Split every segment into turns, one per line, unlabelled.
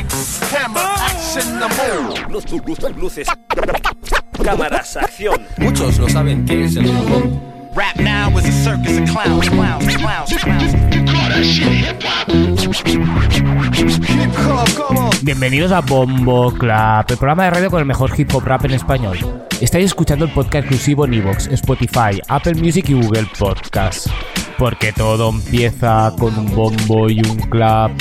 Lights, camera, action, the move.
Luz, luz, luz, luces. Cámaras, acción. Muchos no saben qué es el hip hop.
Rap now is a circus of clowns, clowns, clowns, clowns. Hip hop, come on.
Bienvenidos a Bombo Club, el programa de radio con el mejor hip hop rap en español. Estáis escuchando el podcast exclusivo en Evox, Spotify, Apple Music y Google Podcast. Porque todo empieza con un bombo y un clap.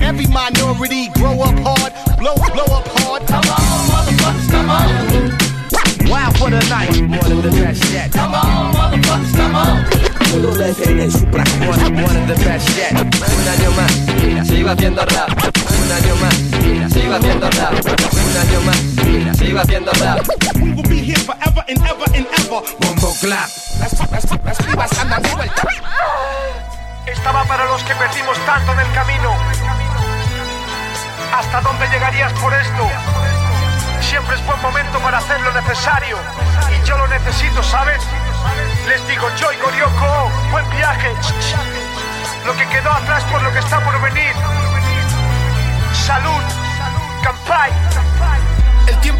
Every minority grow up hard, blow, blow up hard.
Come on, motherfuckers, come on.
Wow for the night. One of the best yet.
Come on, motherfuckers, come on.
One, one of the best yet. Un año más, mira, sigo haciendo rap. Un año más, mira, sigo haciendo rap. Un año más, mira, sigo haciendo rap.
We will be here forever and ever and ever.
Bombo clap.
Las, pibas andan.
Estaba para los que perdimos tanto en el camino. ¿Hasta dónde llegarías por esto? Siempre es buen momento para hacer lo necesario. Y yo lo necesito, ¿sabes? Les digo yo y Gorioko, buen viaje. Lo que quedó atrás por lo que está por venir. Salud, Campai.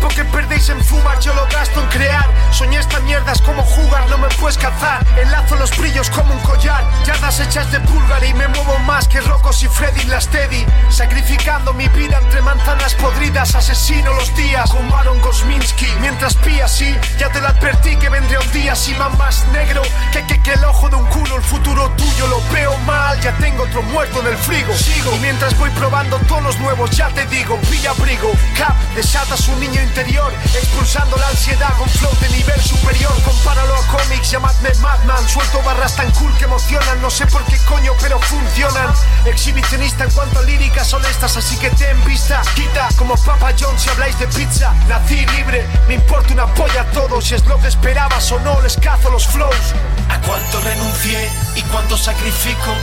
Tiempo que perdéis en fumar yo lo gasto en crear. Soñé esta mierda es como jugar, no me puedes cazar. Enlazo los brillos como un collar. Yardas hechas de pulgar y me muevo más que Rocos y Freddy las Teddy. Sacrificando mi vida entre manzanas podridas Asesino los días como Aaron Gosminski. Mientras pía sí, ya te lo advertí que vendría un día Si más negro. Que, que, que el ojo de un culo El futuro tuyo lo veo mal, ya tengo otro muerto en el frigo. Sigo. Y mientras voy probando tonos nuevos ya te digo Pilla abrigo, cap, desata su niño interior Expulsando la ansiedad con flow de nivel superior. Compáralo a cómics, llamadme Madman. Suelto barras tan cool que emocionan. No sé por qué coño, pero funcionan. Exhibicionista en cuanto a líricas honestas Así que ten vista, quita como Papa John si habláis de pizza Nací libre, me importa una polla todo Si es lo que esperabas o no, les cazo los flows.
A cuánto renuncié y cuánto sacrifico.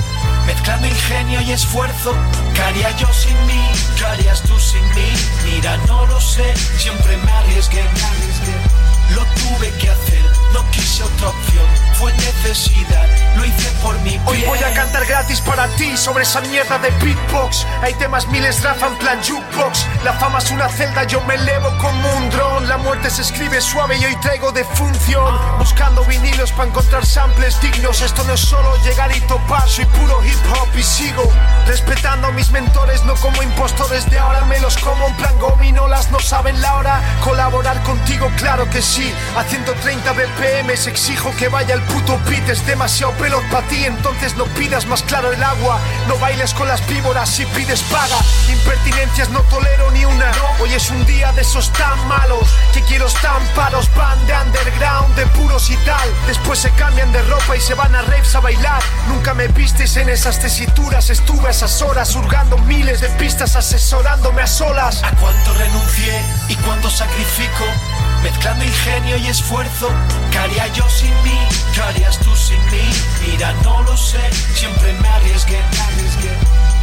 Mezclando ingenio y esfuerzo. ¿Qué haría yo sin no lo sé. Siempre me arriesgué. me arriesgué. Lo tuve que hacer. No quise otra opción. Fue necesidad. Lo hice por mi
Hoy
bien.
voy a cantar gratis para ti sobre esa mierda de beatbox. Hay temas miles, Rafa en plan jukebox. La fama es una celda, yo me elevo como un dron. La muerte se escribe suave y hoy traigo de función. Buscando vinilos para encontrar samples dignos. Esto no es solo llegar y topar, soy puro hip hop y sigo. Respetando a mis mentores, no como impostores de ahora. Me los como en plan gominolas, no saben la hora. Colaborar contigo, claro que sí. A 130 BPM exijo que vaya el puto beat. Es demasiado pelo para ti, entonces no pidas más claro el agua. No bailes con las víboras si pides paga. Impertinencias no tolero ni una. Hoy es un día de esos tan malos que quiero estamparos. Van de underground, de puros y tal. Después se cambian de ropa y se van a raves a bailar. Nunca me vistes en esas tesituras. Estuve a esas horas hurgando miles de pistas, asesorándome a solas.
A cuánto renuncié y cuánto sacrifico. Mezclando ingenio y esfuerzo. ¿Qué haría yo sin mí? ¿Qué harías tú sin mí? Mira, no lo sé. Siempre me arriesgué.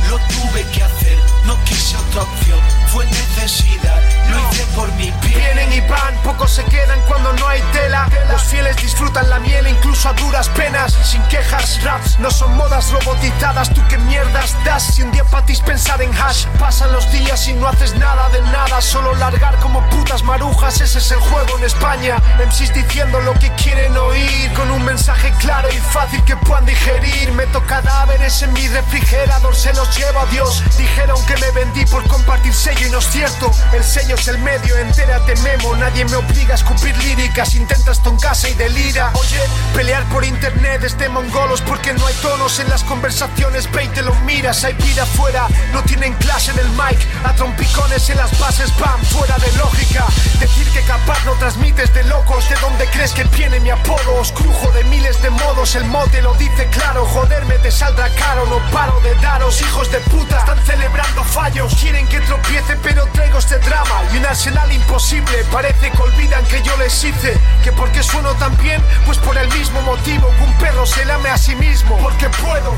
Lo tuve que hacer. No quise otra opción. Fue necesidad. Lo hice por mi bien.
Vienen y van, pocos se quedan cuando no hay tela. Los fieles disfrutan la miel incluso a duras penas. Sin quejas, raps no son modas robotizadas. Tú qué mierdas das si un día patis pensar en hash. Pasan los días y no haces nada de nada. Solo largar como putas marujas. Ese es el juego en España. MCs diciendo lo que quieren oír. Con un mensaje claro y fácil que puedan digerir. Meto cadáveres en mi refrigerador, se los llevo a Dios. Dijeron que me vendí por compartir sello y no es cierto. El sello es el medio, entérate memo. Nadie me obliga a escupir líricas. Intentas ton casa y delira. Oye, pelear por internet es de mongolos porque no hay tonos en las conversaciones. Ve y te lo miras, hay vida afuera. No tienen clase en el mic. A trompicones en las bases van fuera de lógica. Decir que capaz no transmites de locos. ¿De dónde crees que viene mi apodo? Os crujo de miles de modos. El mote lo dice claro. Joderme te saldrá caro. No paro de daros, hijos de puta. Están celebrando fallos. Quieren que tropiece, pero traigo este drama. Y un arsenal imposible. Parece que olvidan que yo les hice. Que porque sueno tan bien, pues por el mismo motivo que un perro se lame a sí mismo. Porque puedo.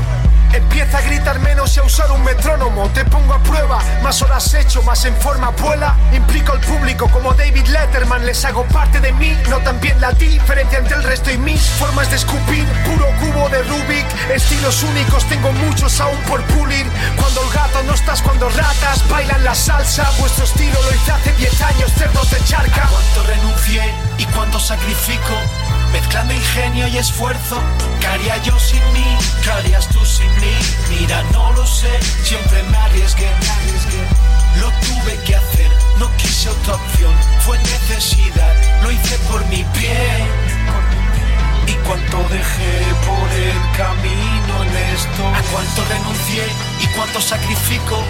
Empieza a gritar menos y a usar un metrónomo. Te pongo a prueba, más horas hecho, más en forma vuela. Implico al público como David Letterman, les hago parte de mí. Notan bien la diferencia entre el resto y mis formas de escupir. Puro cubo de Rubik, estilos únicos, tengo muchos aún por pulir. Cuando el gato no estás, cuando ratas bailan la Vuestro estilo lo hice hace 10 años, cerdos de charca.
Cuánto renuncié y cuánto sacrifico, mezclando ingenio y esfuerzo. ¿Qué yo sin mí? ¿Qué harías tú sin mí? Mira, no lo sé, siempre me arriesgué. me arriesgué. Lo tuve que hacer, no quise otra opción, fue necesidad, lo hice por mi bien. Y cuánto dejé por el camino en esto. A cuánto renuncié y cuánto sacrifico.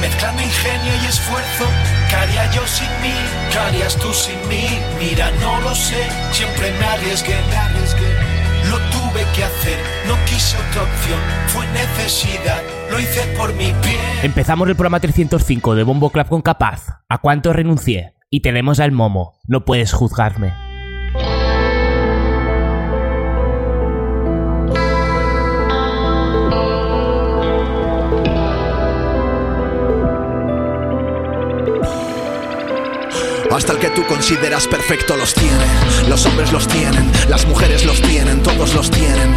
Mezclando ingenio y esfuerzo. ¿Qué haría yo sin mí? ¿Qué harías tú sin mí? Mira, no lo sé. Siempre me arriesgué, me arriesgué. Lo tuve que hacer, no quise otra opción. Fue necesidad, lo hice por mi bien.
Empezamos el programa 305 de Bombo Club con Capaz. ¿A cuánto renuncié? Y tenemos al Momo. No puedes juzgarme.
Hasta el que tú consideras perfecto los tiene. Los hombres los tienen, las mujeres los tienen, todos los tienen.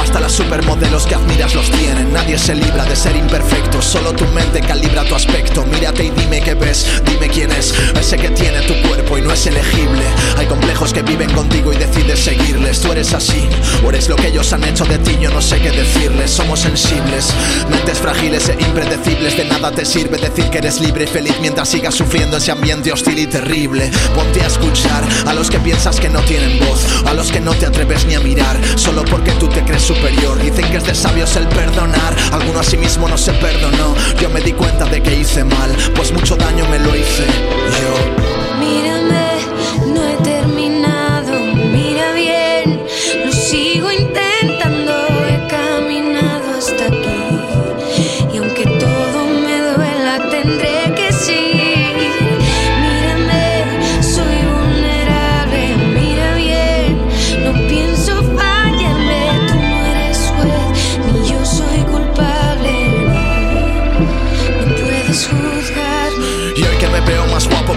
Hasta las supermodelos que admiras los tienen. Nadie se libra de ser imperfecto, solo tu mente calibra tu aspecto. Mírate y dime qué ves, dime quién es. Ese que tiene tu cuerpo y no es elegible. Hay complejos que viven contigo y decides seguirles. Tú eres así, o eres lo que ellos han hecho de ti, yo no sé qué decirles. Somos sensibles, mentes frágiles e impredecibles. De nada te sirve decir que eres libre y feliz mientras sigas sufriendo ese ambiente hostil y Ponte a escuchar a los que piensas que no tienen voz, a los que no te atreves ni a mirar, solo porque tú te crees superior. Dicen que es de sabios el perdonar, alguno a sí mismo no se perdonó. Yo me di cuenta de que hice mal, pues mucho daño me lo hice yo.
Mírame,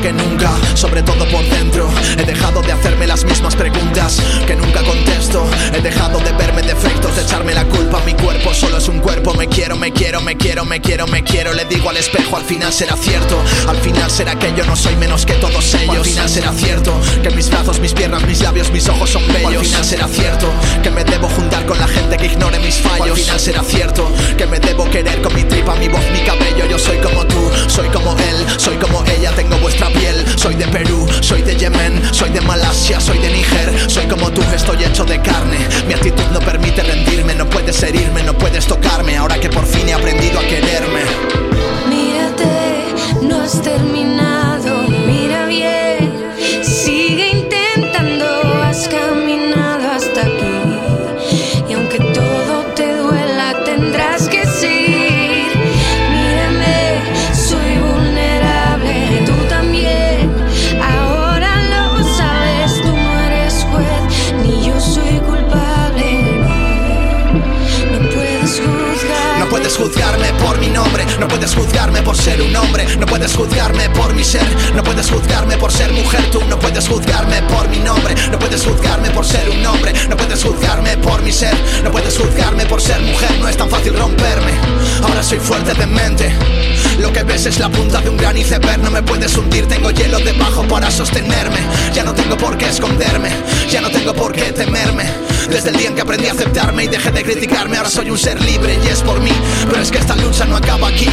que
nunca, sobre todo por dentro, he dejado de hacerme las mismas preguntas que nunca contesto. He dejado de verme defectos, de echarme la culpa a mi cuerpo. Solo es un cuerpo, me quiero, me quiero, me quiero, me quiero, me quiero. Le digo al espejo, al final será cierto. Al final será que yo no soy menos que todos ellos. Al final será cierto que mis brazos, mis piernas, mis labios, mis ojos son bellos. Al final será cierto que me debo juntar con la gente que ignore mis fallos. Al final será cierto que me debo querer con mi tripa, mi voz, mi cabello. Yo soy como tú, soy como él, soy como ella, tengo vuestra piel. Soy de Perú, soy de Yemen, soy de Malasia, soy de Níger. Soy como tú, estoy hecho de carne. Mi actitud no permite rendirme, no puedes herirme, no puedes tocarme. Ahora que por fin he aprendido a quererme.
Mírate, no has terminado, mira bien, sigue intentando, has caminado no puedes
juzgarme por ser un hombre, no puedes juzgarme por mi ser, no puedes juzgarme por ser mujer, tú no puedes juzgarme por mi nombre, no puedes juzgarme por ser un hombre, no puedes juzgarme por mi ser, no puedes juzgarme por ser mujer, no es tan fácil romperme. Ahora soy fuerte de mente. Lo que ves es la punta de un gran iceberg, no me puedes hundir, tengo hielo debajo para sostenerme. Ya no tengo por qué esconderme, ya no tengo por qué temerme. Desde el día en que aprendí a aceptarme y dejé de criticarme, ahora soy un ser libre y es por mí. Pero es que esta lucha no acaba aquí.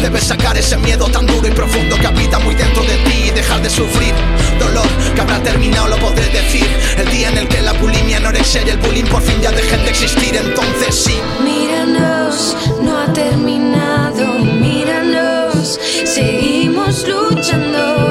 Debes sacar ese miedo tan duro y profundo que habita muy dentro de ti y dejar de sufrir. Dolor que habrá terminado, lo podré decir. El día en el que la bulimia, anorexia y el bullying por fin ya dejen de existir, entonces sí.
Míranos, no ha terminado, míranos, seguimos luchando,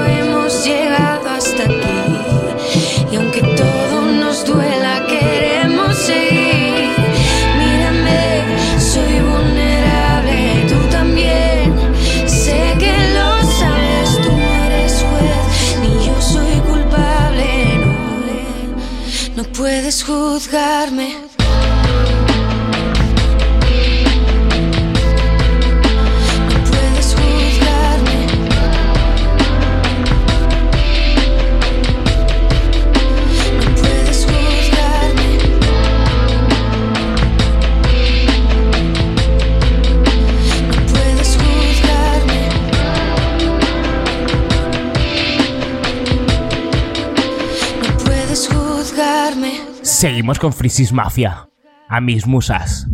Con Frisis Mafia. A mis musas.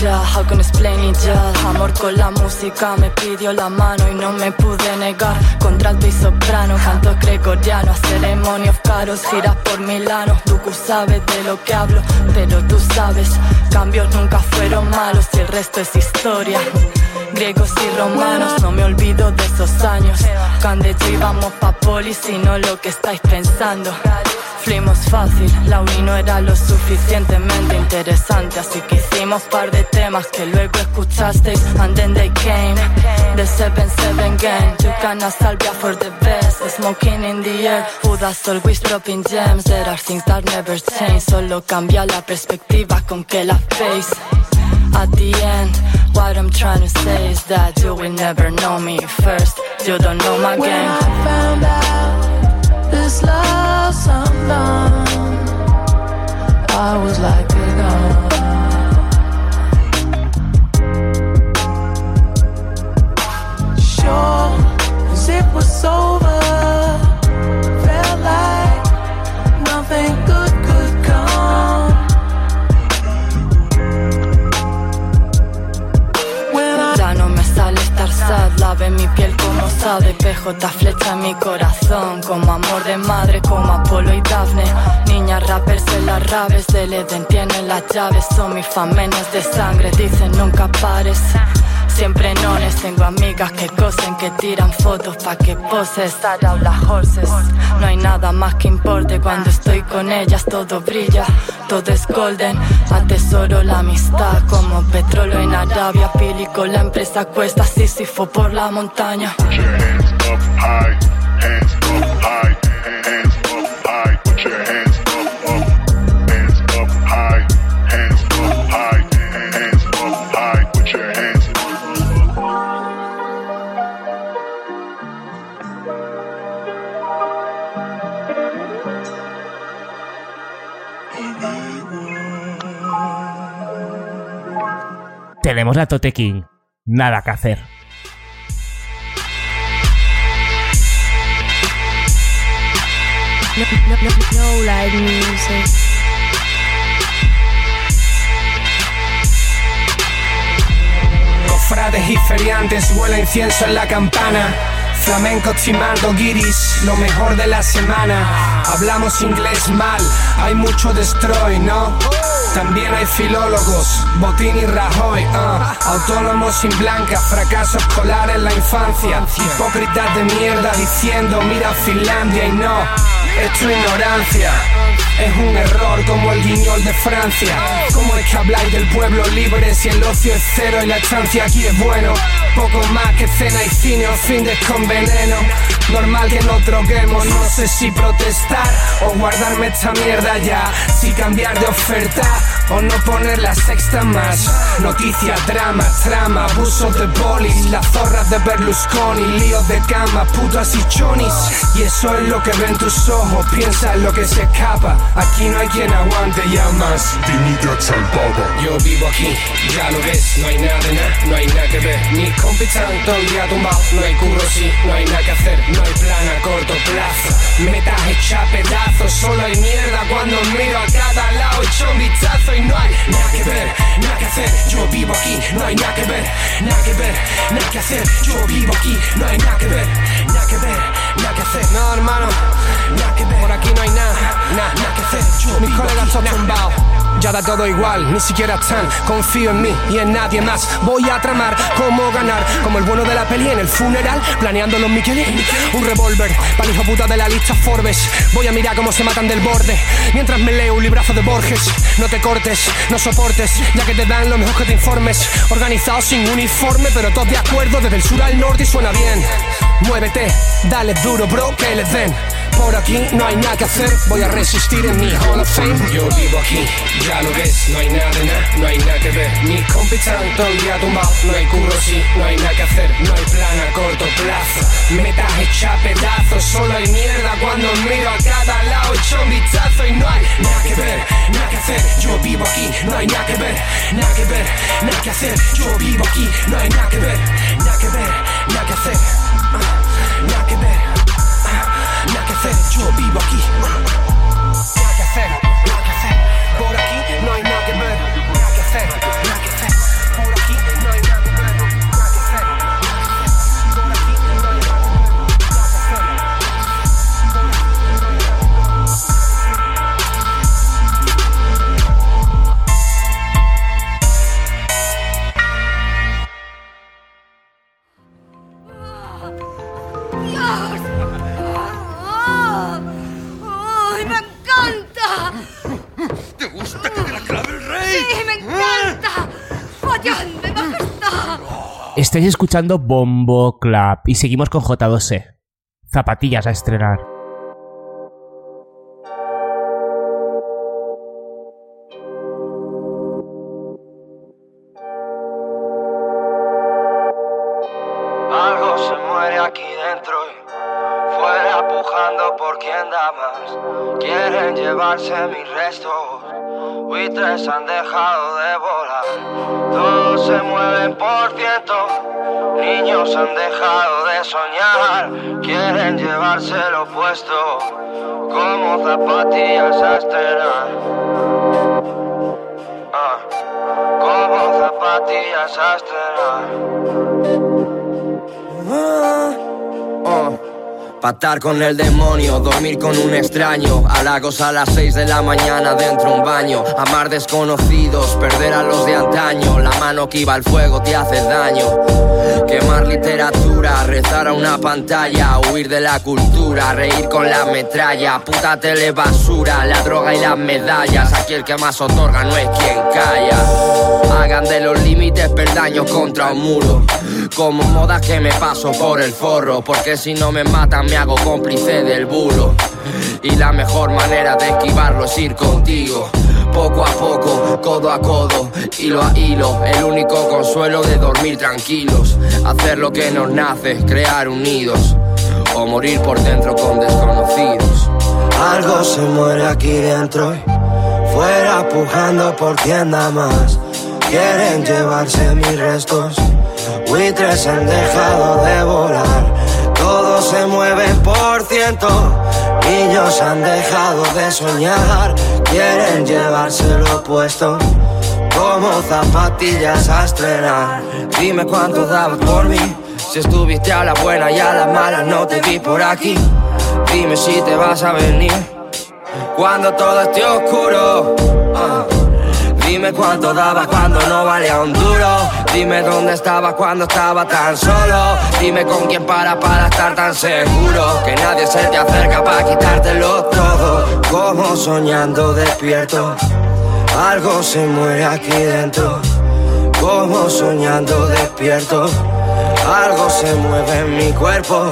How can explain it ya Amor con la música me pidió la mano y no me pude negar. Contralto y soprano, canto gregoriano A ceremonios caros, giras por Milano. Duku sabe de lo que hablo, pero tú sabes Cambios nunca fueron malos y el resto es historia. Griegos y romanos, no me olvido de esos años. Cuando yo íbamos pa' polis y no lo que estáis pensando Fuimos fácil, la uni no era lo suficientemente interesante Así que hicimos par de temas que luego escuchasteis. And then they came, the 7-7 gang. Tucana salvia for the best, smoking in the air. Judas always dropping gems, there are things that never change Solo cambia la perspectiva con que la face. At the end, what I'm trying to say is that you will never know me first. You don't know my
When
game.
I found out this love's unknown, I was like, gone. Sure, as it was over,
lave mi piel como sabe PJ flecha mi corazón Como amor de madre, como Apolo y Dafne. Niñas rappers en las raves del Eden tienen las llaves Son mis famenes de sangre, dicen nunca pares Siempre nones, tengo amigas que cosen, que tiran fotos pa' que poses. Around las horses, no hay nada más que importe Cuando estoy con ellas todo brilla, todo es golden. Atesoro la amistad como petróleo en Arabia Pili con la empresa cuesta Sísifo por la montaña
Tenemos a Tote King. Nada que hacer.
no, no, no, no live music.
Cofrades y feriantes huele incienso en la campana. Flamenco timando guiris, lo mejor de la semana. Hablamos inglés mal, hay mucho destroy, ¿no? También hay filólogos, Botín y Rajoy, ah. autónomos sin blanca, fracaso escolar en la infancia. Hipócritas de mierda diciendo, mira Finlandia y no, es ignorancia. Es un error como el guiñol de Francia. ¿Cómo es que habláis del pueblo libre si el ocio es cero y la estancia aquí es bueno? Poco más que cena y cine o fin de con veneno. Normal que nos droguemos, no sé si protestar o guardarme esta mierda ya. Si cambiar de oferta o no poner la sexta más. Noticias, drama, trama, abusos de polis, las zorras de Berlusconi, líos de cama, putas y chonis. Y eso es lo que ven tus ojos, piensa en lo que se escapa. Aquí no hay quien aguante ya más. Yo vivo aquí, ya lo ves, no hay nada de nada, no hay nada que ver. Mis compis están todo el día tumbados, no hay curro, sí, no hay nada que hacer, no hay plan a corto plazo. Metas hecha pedazos, solo hay mierda cuando miro a cada lado, echo un vistazo y no hay nada que ver, nada que hacer. Yo vivo aquí, no hay nada que ver, nada que ver, nada que hacer. Yo vivo aquí, no hay nada que ver, nada que ver, nada que hacer. No, hermano, por aquí no hay nada, nada, que hacer. Mis colegas están tumbados. Ya da todo igual, ni siquiera están. Confío en mí y en nadie más. Voy a tramar cómo ganar, como el bueno de la peli en el funeral, planeando los Michelin. Un revólver, para hijo puta de la lista Forbes. Voy a mirar cómo se matan del borde, mientras me leo un librazo de Borges. No te cortes, no soportes, ya que te dan lo mejor que te informes. Organizado sin uniforme, pero todos de acuerdo, desde el sur al norte y suena bien. Muévete, dale duro, bro, que les den. Por aquí no hay nada que hacer, voy a resistir en mi Hall of Fame. Yo vivo aquí, ya lo ves, no hay nada de nada, no hay nada que ver. Mis compis están todo el día tumbados, no hay curro, sí, no hay nada que hacer, no hay plan a corto plazo. Metas hecha pedazos, solo hay mierda cuando miro a cada lado, echo un vistazo y no hay nada que ver, nada que hacer. Yo vivo aquí, no hay nada que ver, nada que ver, nada que hacer. Yo vivo aquí, no hay nada que ver, nada que ver, nada que hacer. Yo vivo aquí. Nada que hacer,
Estáis escuchando Bombo Club y seguimos con J2E. Zapatillas a estrenar.
Algo se muere aquí dentro y fuera pujando por quien da más. Quieren llevarse mis restos, buitres han dejado de volar. Todos se mueven por ciento, niños han dejado de soñar. Quieren llevarse lo opuesto, como zapatillas a estrenar. Ah, como zapatillas a estrenar. Pa' estar con el demonio, dormir con un extraño. Halagos a las 6 de la mañana dentro de un baño. Amar desconocidos, perder a los de antaño. La mano que iba al fuego te hace daño. Quemar literatura, rezar a una pantalla Huir de la cultura, reír con la metralla. Puta tele basura, la droga y las medallas. Aquí el que más otorga no es quien calla. Hagan de los límites peldaños contra un muro Como modas que me paso por el forro Porque si no me matan me hago cómplice del bulo. Y la mejor manera de esquivarlo es ir contigo. Poco a poco, codo a codo, hilo a hilo, el único consuelo de dormir tranquilos, hacer lo que nos nace, crear unidos, o morir por dentro con desconocidos. Algo se muere aquí dentro, fuera pujando por quien da más. Quieren llevarse mis restos, buitres han dejado de volar. Todos se mueven por ciento, niños han dejado de soñar. Quieren llevarse lo opuesto, como zapatillas a estrenar. Dime cuánto dabas por mí, si estuviste a la buena y a la mala no te vi por aquí. Dime si te vas a venir, cuando todo esté oscuro. Ah. Dime cuánto daba cuando no valía un duro. Dime dónde estaba cuando estaba tan solo. Dime con quién para para estar tan seguro. Que nadie se te acerca para quitártelo todo. Como soñando despierto. Algo se muere aquí dentro. Como soñando despierto. Algo se mueve en mi cuerpo.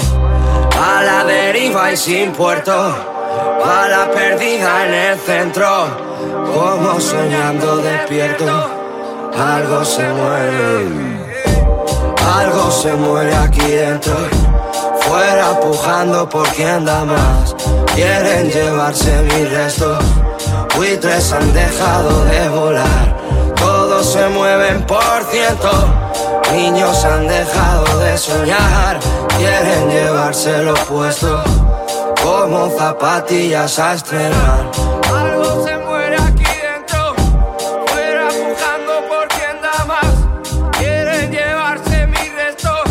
A la deriva y sin puerto. A la perdida en el centro. Como soñando despierto, algo se muere. Algo se muere aquí dentro. Fuera pujando por quien da más. Quieren llevarse mis restos. Buitres han dejado de volar. Todos se mueven por ciento. Niños han dejado de soñar. Quieren llevarse lo opuesto. Como zapatillas a estrenar. Algo se muere aquí dentro, fuera pujando por quien da más. Quieren llevarse mis restos,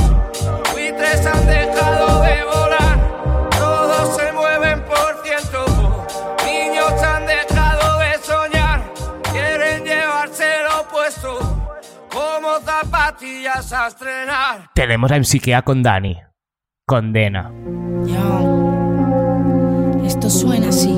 buitres han dejado de volar. Todos se mueven por ciento, niños han dejado de soñar. Quieren llevarse lo opuesto, como zapatillas a estrenar.
Tenemos a Psiquea con Dani. Condena.
Esto suena así.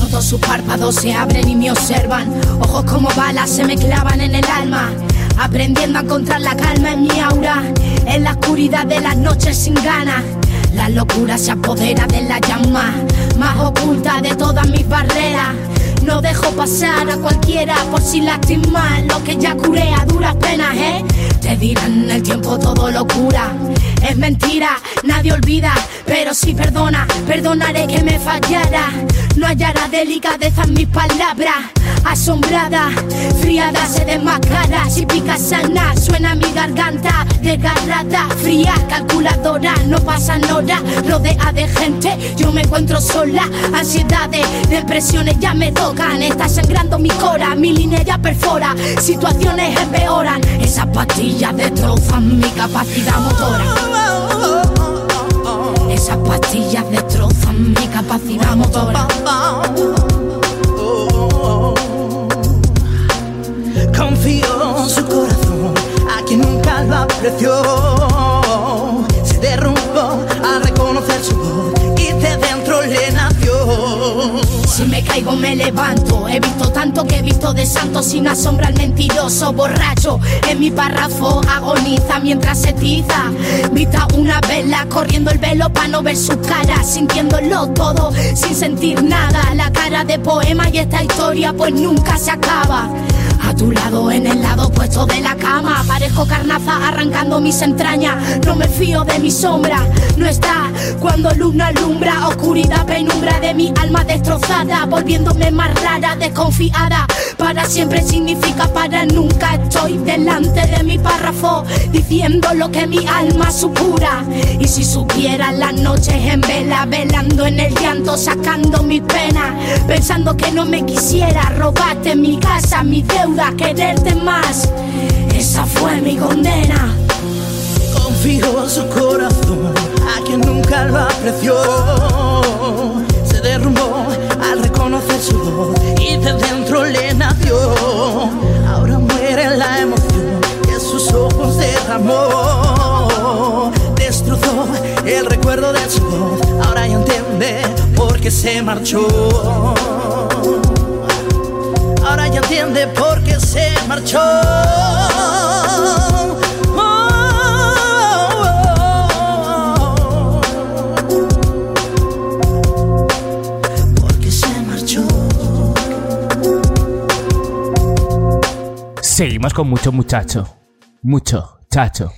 Todos sus párpados se abren y me observan. Ojos como balas se me clavan en el alma. Aprendiendo a encontrar la calma en mi aura. En la oscuridad de las noches sin ganas. La locura se apodera de la llama más oculta de todas mis barreras. No dejo pasar a cualquiera por si lastimar lo que ya curé a duras penas, ¿eh? Te dirán el tiempo todo locura. Es mentira, nadie olvida, pero si perdona, perdonaré que me fallara. No hallará delicadeza en mis palabras. Asombrada, friada se desmascara. Si pica sana, suena mi garganta. Desgarrada, fría, calculadora. No pasan horas, rodea de gente. Yo me encuentro sola. Ansiedades, depresiones ya me tocan. Está sangrando mi cora, mi línea ya perfora. Situaciones empeoran. Esas pastillas destrozan mi capacidad motora. Esas pastillas destrozan mi capacidad motora.
Confío en su corazón, a quien nunca lo apreció. Se derrumbó al reconocer su voz y de dentro le.
Si me caigo me levanto. He visto tanto que he visto de santo Sin asombra el mentiroso borracho. En mi párrafo agoniza mientras se tiza. Vista una vela corriendo el velo para no ver su cara. Sintiéndolo todo sin sentir nada. La cara de poema y esta historia pues nunca se acaba. A tu lado, en el lado opuesto de la cama, parezco carnaza arrancando mis entrañas. No me fío de mi sombra, no está cuando luna alumbra, oscuridad, penumbra de mi alma destrozada, volviéndome más rara, desconfiada. Para siempre significa para nunca. Estoy delante de mi párrafo, diciendo lo que mi alma supura. Y si supiera las noches en vela, velando en el llanto, sacando mi pena, pensando que no me quisiera, robarte mi casa, mi deuda quererte más. Esa fue mi condena.
Confío su corazón, a quien nunca lo apreció. Qué se marchó ahora ya entiende por qué se marchó.
Seguimos con mucho muchacho. Mucho chacho.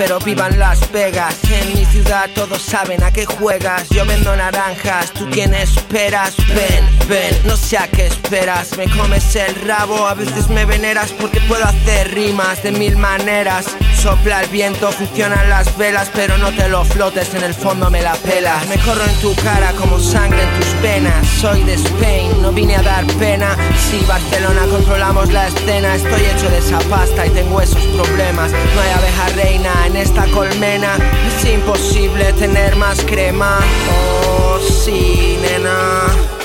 Pero vivan Las Vegas. En mi ciudad todos saben a qué juegas. Yo vendo naranjas, tú tienes peras. Ven, ven, no sé a qué esperas. Me comes el rabo, a veces me veneras porque puedo hacer rimas de mil maneras. Sopla el viento, funcionan las velas, pero no te lo flotes, en el fondo me la pelas. Me corro en tu cara como sangre en tus penas. Soy de Spain, no vine a dar pena. Si Barcelona controlamos la escena, estoy hecho de esa pasta y tengo esos problemas. No hay abeja reina en esta colmena. Es imposible tener más crema. Oh, sí, nena.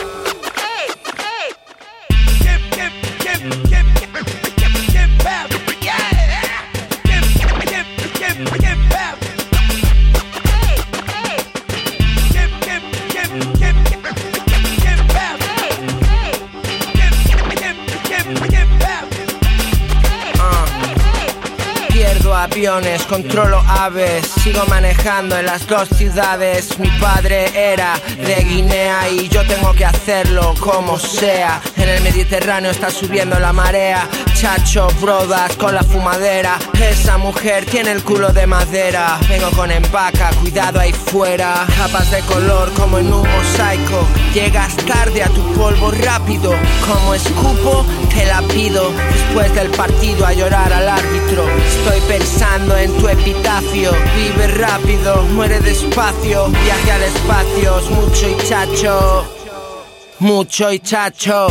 Controlo aves, sigo manejando en las dos ciudades. Mi padre era de Guinea y yo tengo que hacerlo como sea. En el Mediterráneo está subiendo la marea. Chacho, brodas con la fumadera. Esa mujer tiene el culo de madera. Vengo con empaca, cuidado ahí fuera. Capas de color como en un mosaico. Llegas tarde a tu polvo rápido. Como escupo, te la pido. Después del partido a llorar al árbitro. Estoy pensando en tu epitafio. Vive rápido, muere despacio. Viaje al espacio, es mucho y chacho.
mucho y chacho.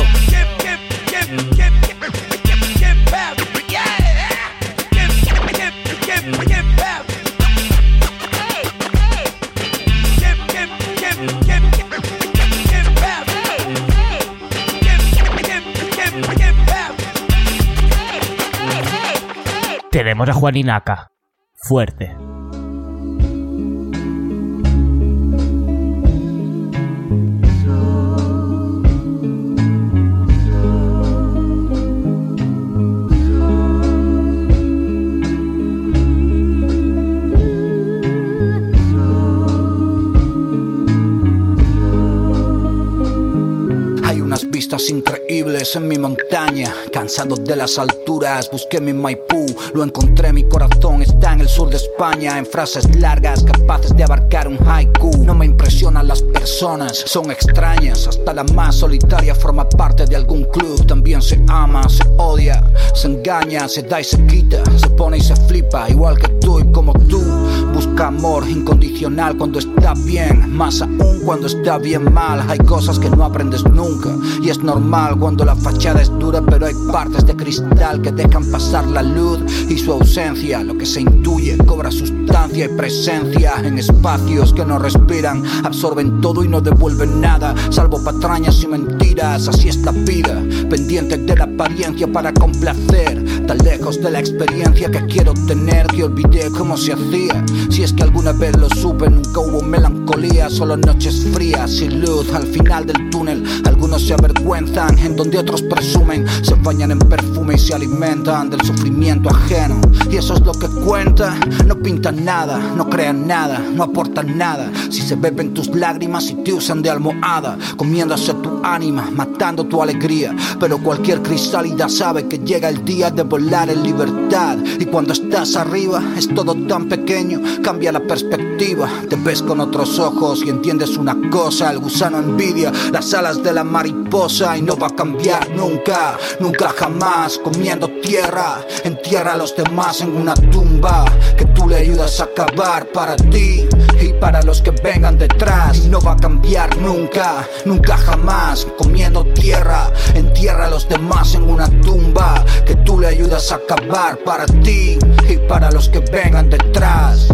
Tenemos a Juaninaca. Fuerte.
Vistas increíbles en mi montaña. Cansado de las alturas, busqué mi Maipú. Lo encontré, mi corazón está en el sur de España. En frases largas, capaces de abarcar un haiku. No me impresionan las personas, son extrañas. Hasta la más solitaria forma parte de algún club. También se ama, se odia, se engaña, se da y se quita. Se pone y se flipa, igual que tú y como tú. Busca amor incondicional cuando está bien, más aún cuando está bien mal. Hay cosas que no aprendes nunca y es normal cuando la fachada es dura, pero hay partes de cristal que dejan pasar la luz y su ausencia. Lo que se intuye cobra sustancia y presencia en espacios que no respiran, absorben todo y no devuelven nada, salvo patrañas y mentiras. Así es la vida, pendiente de la apariencia para complacer, tan lejos de la experiencia que quiero tener que olvidé cómo se hacía. Si es que alguna vez lo supe, nunca hubo melancolía, solo noches frías sin luz al final del túnel. Algunos se avergüenzan en donde otros presumen, se bañan en perfume y se alimentan del sufrimiento ajeno. Y eso es lo que cuenta, no pintan nada, no crean nada, no aportan nada. Si se beben tus lágrimas y te usan de almohada, comiéndose tu ánima, matando tu alegría. Pero cualquier crisálida sabe que llega el día de volar en libertad. Y cuando estás arriba es todo tan pequeño, cambia la perspectiva. Te ves con otros ojos y entiendes una cosa, el gusano envidia las alas de la mariposa y no va a cambiar nunca, nunca jamás. Comiendo tierra, entierra a los demás en una tumba que tú le ayudas a cavar para ti y para los que vengan detrás. Y no va a cambiar nunca, nunca jamás. Comiendo tierra, entierra a los demás en una tumba que tú le ayudas a cavar para ti y para los que vengan detrás.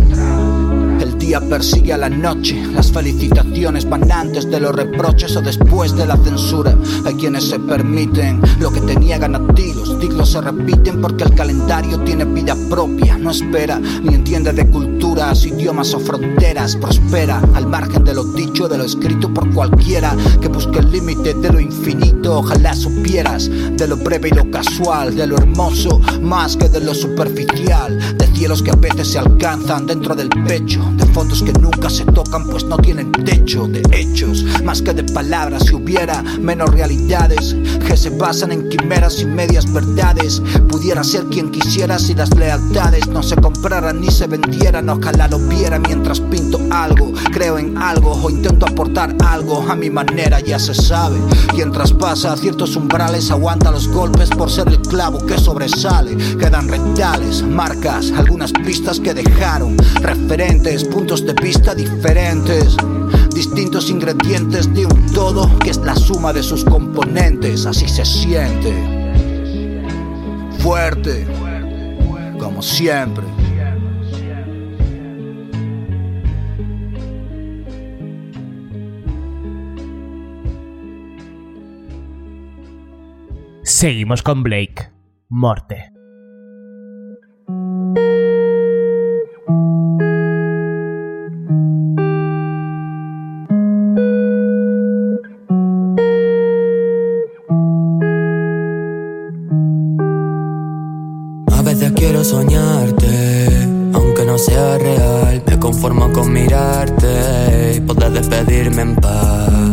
Día persigue a la noche, las felicitaciones van antes de los reproches o después de la censura. Hay quienes se permiten lo que te niegan a ti, los ciclos se repiten porque el calendario tiene vida propia, no espera ni entiende de culturas, idiomas o fronteras, prospera al margen de lo dicho, de lo escrito por cualquiera que busque el límite de lo infinito. Ojalá supieras de lo breve y lo casual, de lo hermoso más que de lo superficial, de cielos que a veces se alcanzan dentro del pecho, de fondos que nunca se tocan pues no tienen techo, de hechos más que de palabras. Si hubiera menos realidades que se basan en quimeras y medias verdades, pudiera ser quien quisiera si las lealtades no se compraran ni se vendieran. Ojalá lo viera mientras pinto algo, creo en algo o intento aportar algo a mi manera, ya se sabe. Quien traspasa ciertos umbrales aguanta los golpes por ser el clavo que sobresale. Quedan retales, marcas, algunas pistas que dejaron, referentes, puntos de vista diferentes. Distintos ingredientes de un todo que es la suma de sus componentes, así se siente. Fuerte, como siempre.
Seguimos con Blake. Morte.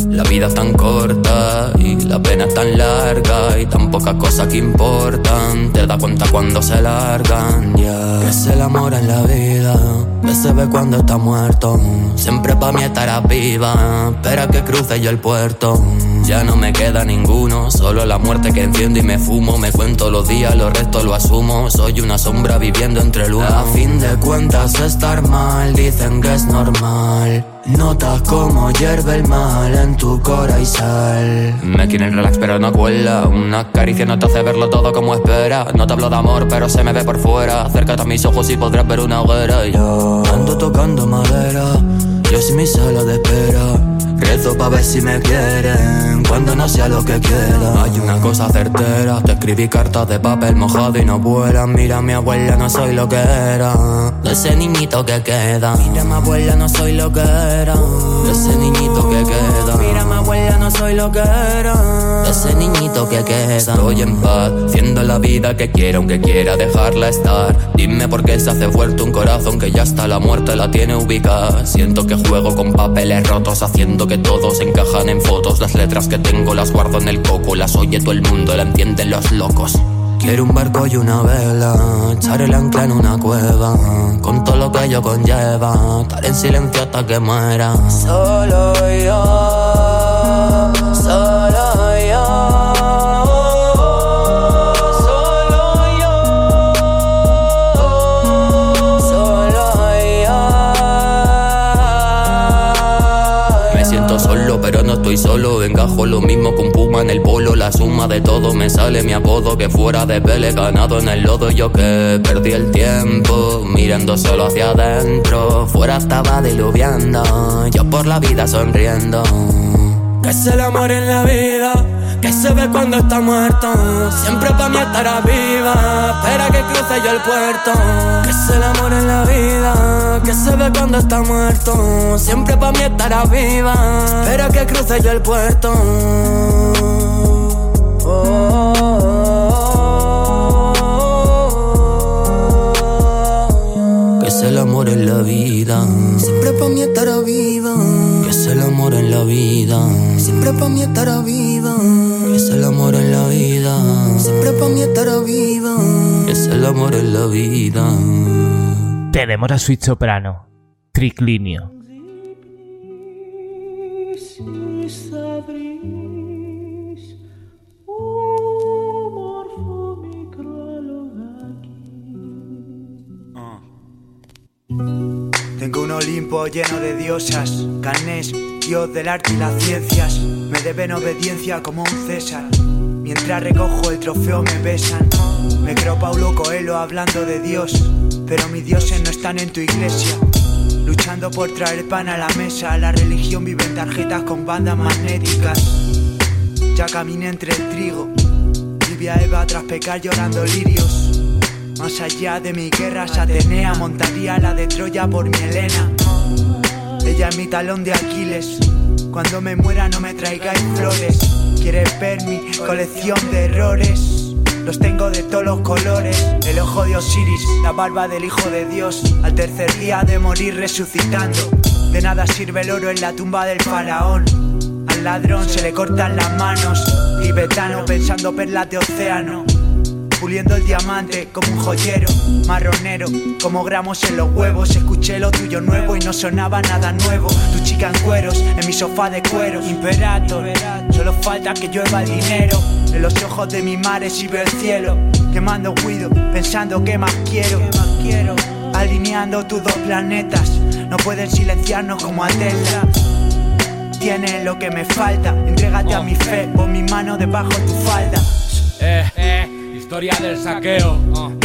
La vida tan corta y la pena tan larga y tan pocas cosas que importan. Te das cuenta cuando se largan, ya. Es el amor en la vida, que se ve cuando está muerto. Siempre pa' mí estará viva, espera que cruce yo el puerto. Ya no me queda ninguno, solo la muerte que enciendo y me fumo. Me cuento los días, los restos lo asumo. Soy una sombra viviendo entre el humo. A fin de cuentas, estar mal dicen que es normal. Notas como hierve el mal en tu cora. Me quieren relax, pero no cuela. Una caricia no te hace verlo todo como espera. No te hablo de amor, pero se me ve por fuera. Acércate a mis ojos y podrás ver una hoguera. Yo ando tocando madera. Yo soy mi sala de espera. Rezo pa' ver si me quieren cuando no sea lo que quiera. Hay una cosa certera, te escribí cartas de papel mojado y no vuelan. Mira, mi abuela, no soy lo que era. De ese niñito que queda. Mira, mi abuela, no soy lo que era. De ese niñito que queda. Mira, mi abuela, no soy lo que era. Ese niñito que queda. Estoy en paz, haciendo la vida que quiera, aunque quiera dejarla estar. Dime por qué se hace fuerte un corazón que ya hasta la muerte la tiene ubicada. Siento que juego con papeles rotos, haciendo que todos encajan en fotos. Las letras que tengo las guardo en el coco, las oye todo el mundo, la entienden los locos. Quiero un barco y una vela, echar el ancla en una cueva, con todo lo que ello conlleva, estar en silencio hasta que muera. Solo yo, estoy solo. Encajo lo mismo un puma en el polo. La suma de todo me sale mi apodo. Que fuera de pele ganado en el lodo. Yo que perdí el tiempo mirando solo hacia adentro. Fuera estaba diluviando. Yo por la vida sonriendo. Que es el amor en la vida, que se ve cuando está muerto. Siempre pa' mí estará viva, espera que cruce yo el puerto. Que es el amor en la vida, que se ve cuando está muerto. Siempre pa' mí estará viva, espera que cruce yo el puerto. Que es el amor en la vida, siempre pa' mí estará viva. Es el amor en la vida, siempre pa' mí estará viva. Que es el amor en la vida, siempre pa' mí estará es el amor en la vida.
Tenemos a Sweet Soprano, Triclinio.
Tengo un Olimpo lleno de diosas, Canés, dios del arte y las ciencias. Me deben obediencia como un César. Mientras recojo el trofeo me besan. Me creo Paulo Coelho hablando de Dios, pero mis dioses no están en tu iglesia. Luchando por traer pan a la mesa, la religión vive en tarjetas con bandas magnéticas. Ya caminé entre el trigo, Livia Eva tras pecar llorando lirios. Más allá de mi guerra, Atenea montaría la de Troya por mi Helena. Ella es mi talón de Aquiles. Cuando me muera no me traigáis flores. Quieres ver mi colección de errores. Los tengo de todos los colores. El ojo de Osiris, la barba del Hijo de Dios. Al tercer día de morir resucitando. De nada sirve el oro en la tumba del faraón. Al ladrón se le cortan las manos. Tibetano pensando perlas de océano. Puliendo el diamante como un joyero, marronero, como gramos en los huevos. Escuché lo tuyo nuevo y no sonaba nada nuevo. Tu chica en cueros, en mi sofá de cuero. Imperator, solo falta que llueva el dinero. En los ojos de mi mares y veo el cielo. Quemando cuido, pensando que más quiero. Alineando tus dos planetas. No pueden silenciarnos como a Tesla. Tienes lo que me falta. Entrégate a mi fe, pon mi mano debajo de tu falda.
Eh, eh. Historia del saqueo,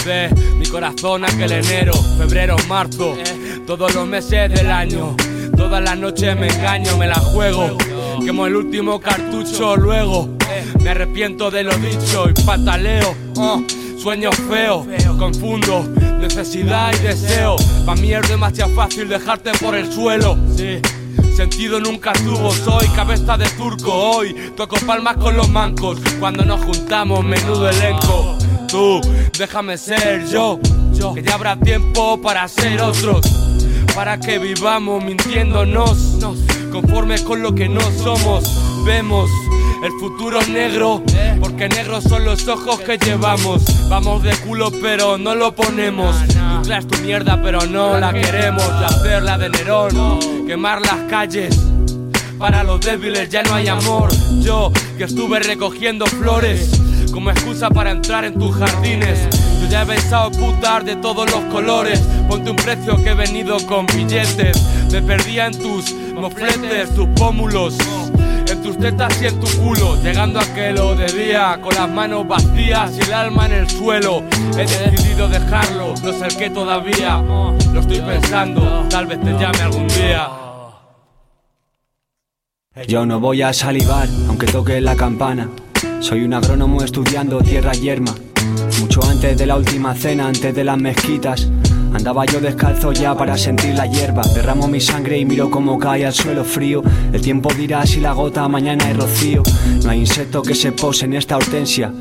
ve mi corazón aquel enero, febrero, marzo, todos los meses del año. Todas las noches me engaño, me la juego. Quemo el último cartucho, luego me arrepiento de lo dicho y pataleo. Sueños feos, confundo necesidad y deseo. Pa' mí es demasiado fácil dejarte por el suelo. Sentido nunca tuvo, soy cabeza de turco hoy. Toco palmas con los mancos cuando nos juntamos, menudo elenco. Tú, déjame ser yo, que ya habrá tiempo para ser otros. Para que vivamos mintiéndonos, conformes con lo que no somos. Vemos el futuro negro, porque negros son los ojos que llevamos. Vamos de culo, pero no lo ponemos. Tú traes tu mierda, pero no la queremos. De hacerla de Nerón, quemar las calles. Para los débiles ya no hay amor. Yo que estuve recogiendo flores como excusa para entrar en tus jardines. Yo ya he pensado putar de todos los colores. Ponte un precio que he venido con billetes. Me perdía en tus mofletes, tus pómulos. En tus tetas y en tu culo, llegando a que lo de día, con las manos vacías y el alma en el suelo. He decidido dejarlo, no sé el que todavía. Lo estoy pensando, tal vez te llame algún día.
Yo no voy a salivar, aunque toque la campana. Soy un agrónomo estudiando tierra yerma. Mucho antes de la última cena, antes de las mezquitas. Andaba yo descalzo ya para sentir la hierba. Derramo mi sangre y miro cómo cae al suelo frío. El tiempo dirá si la gota mañana es rocío. No hay insecto que se pose en esta hortensia.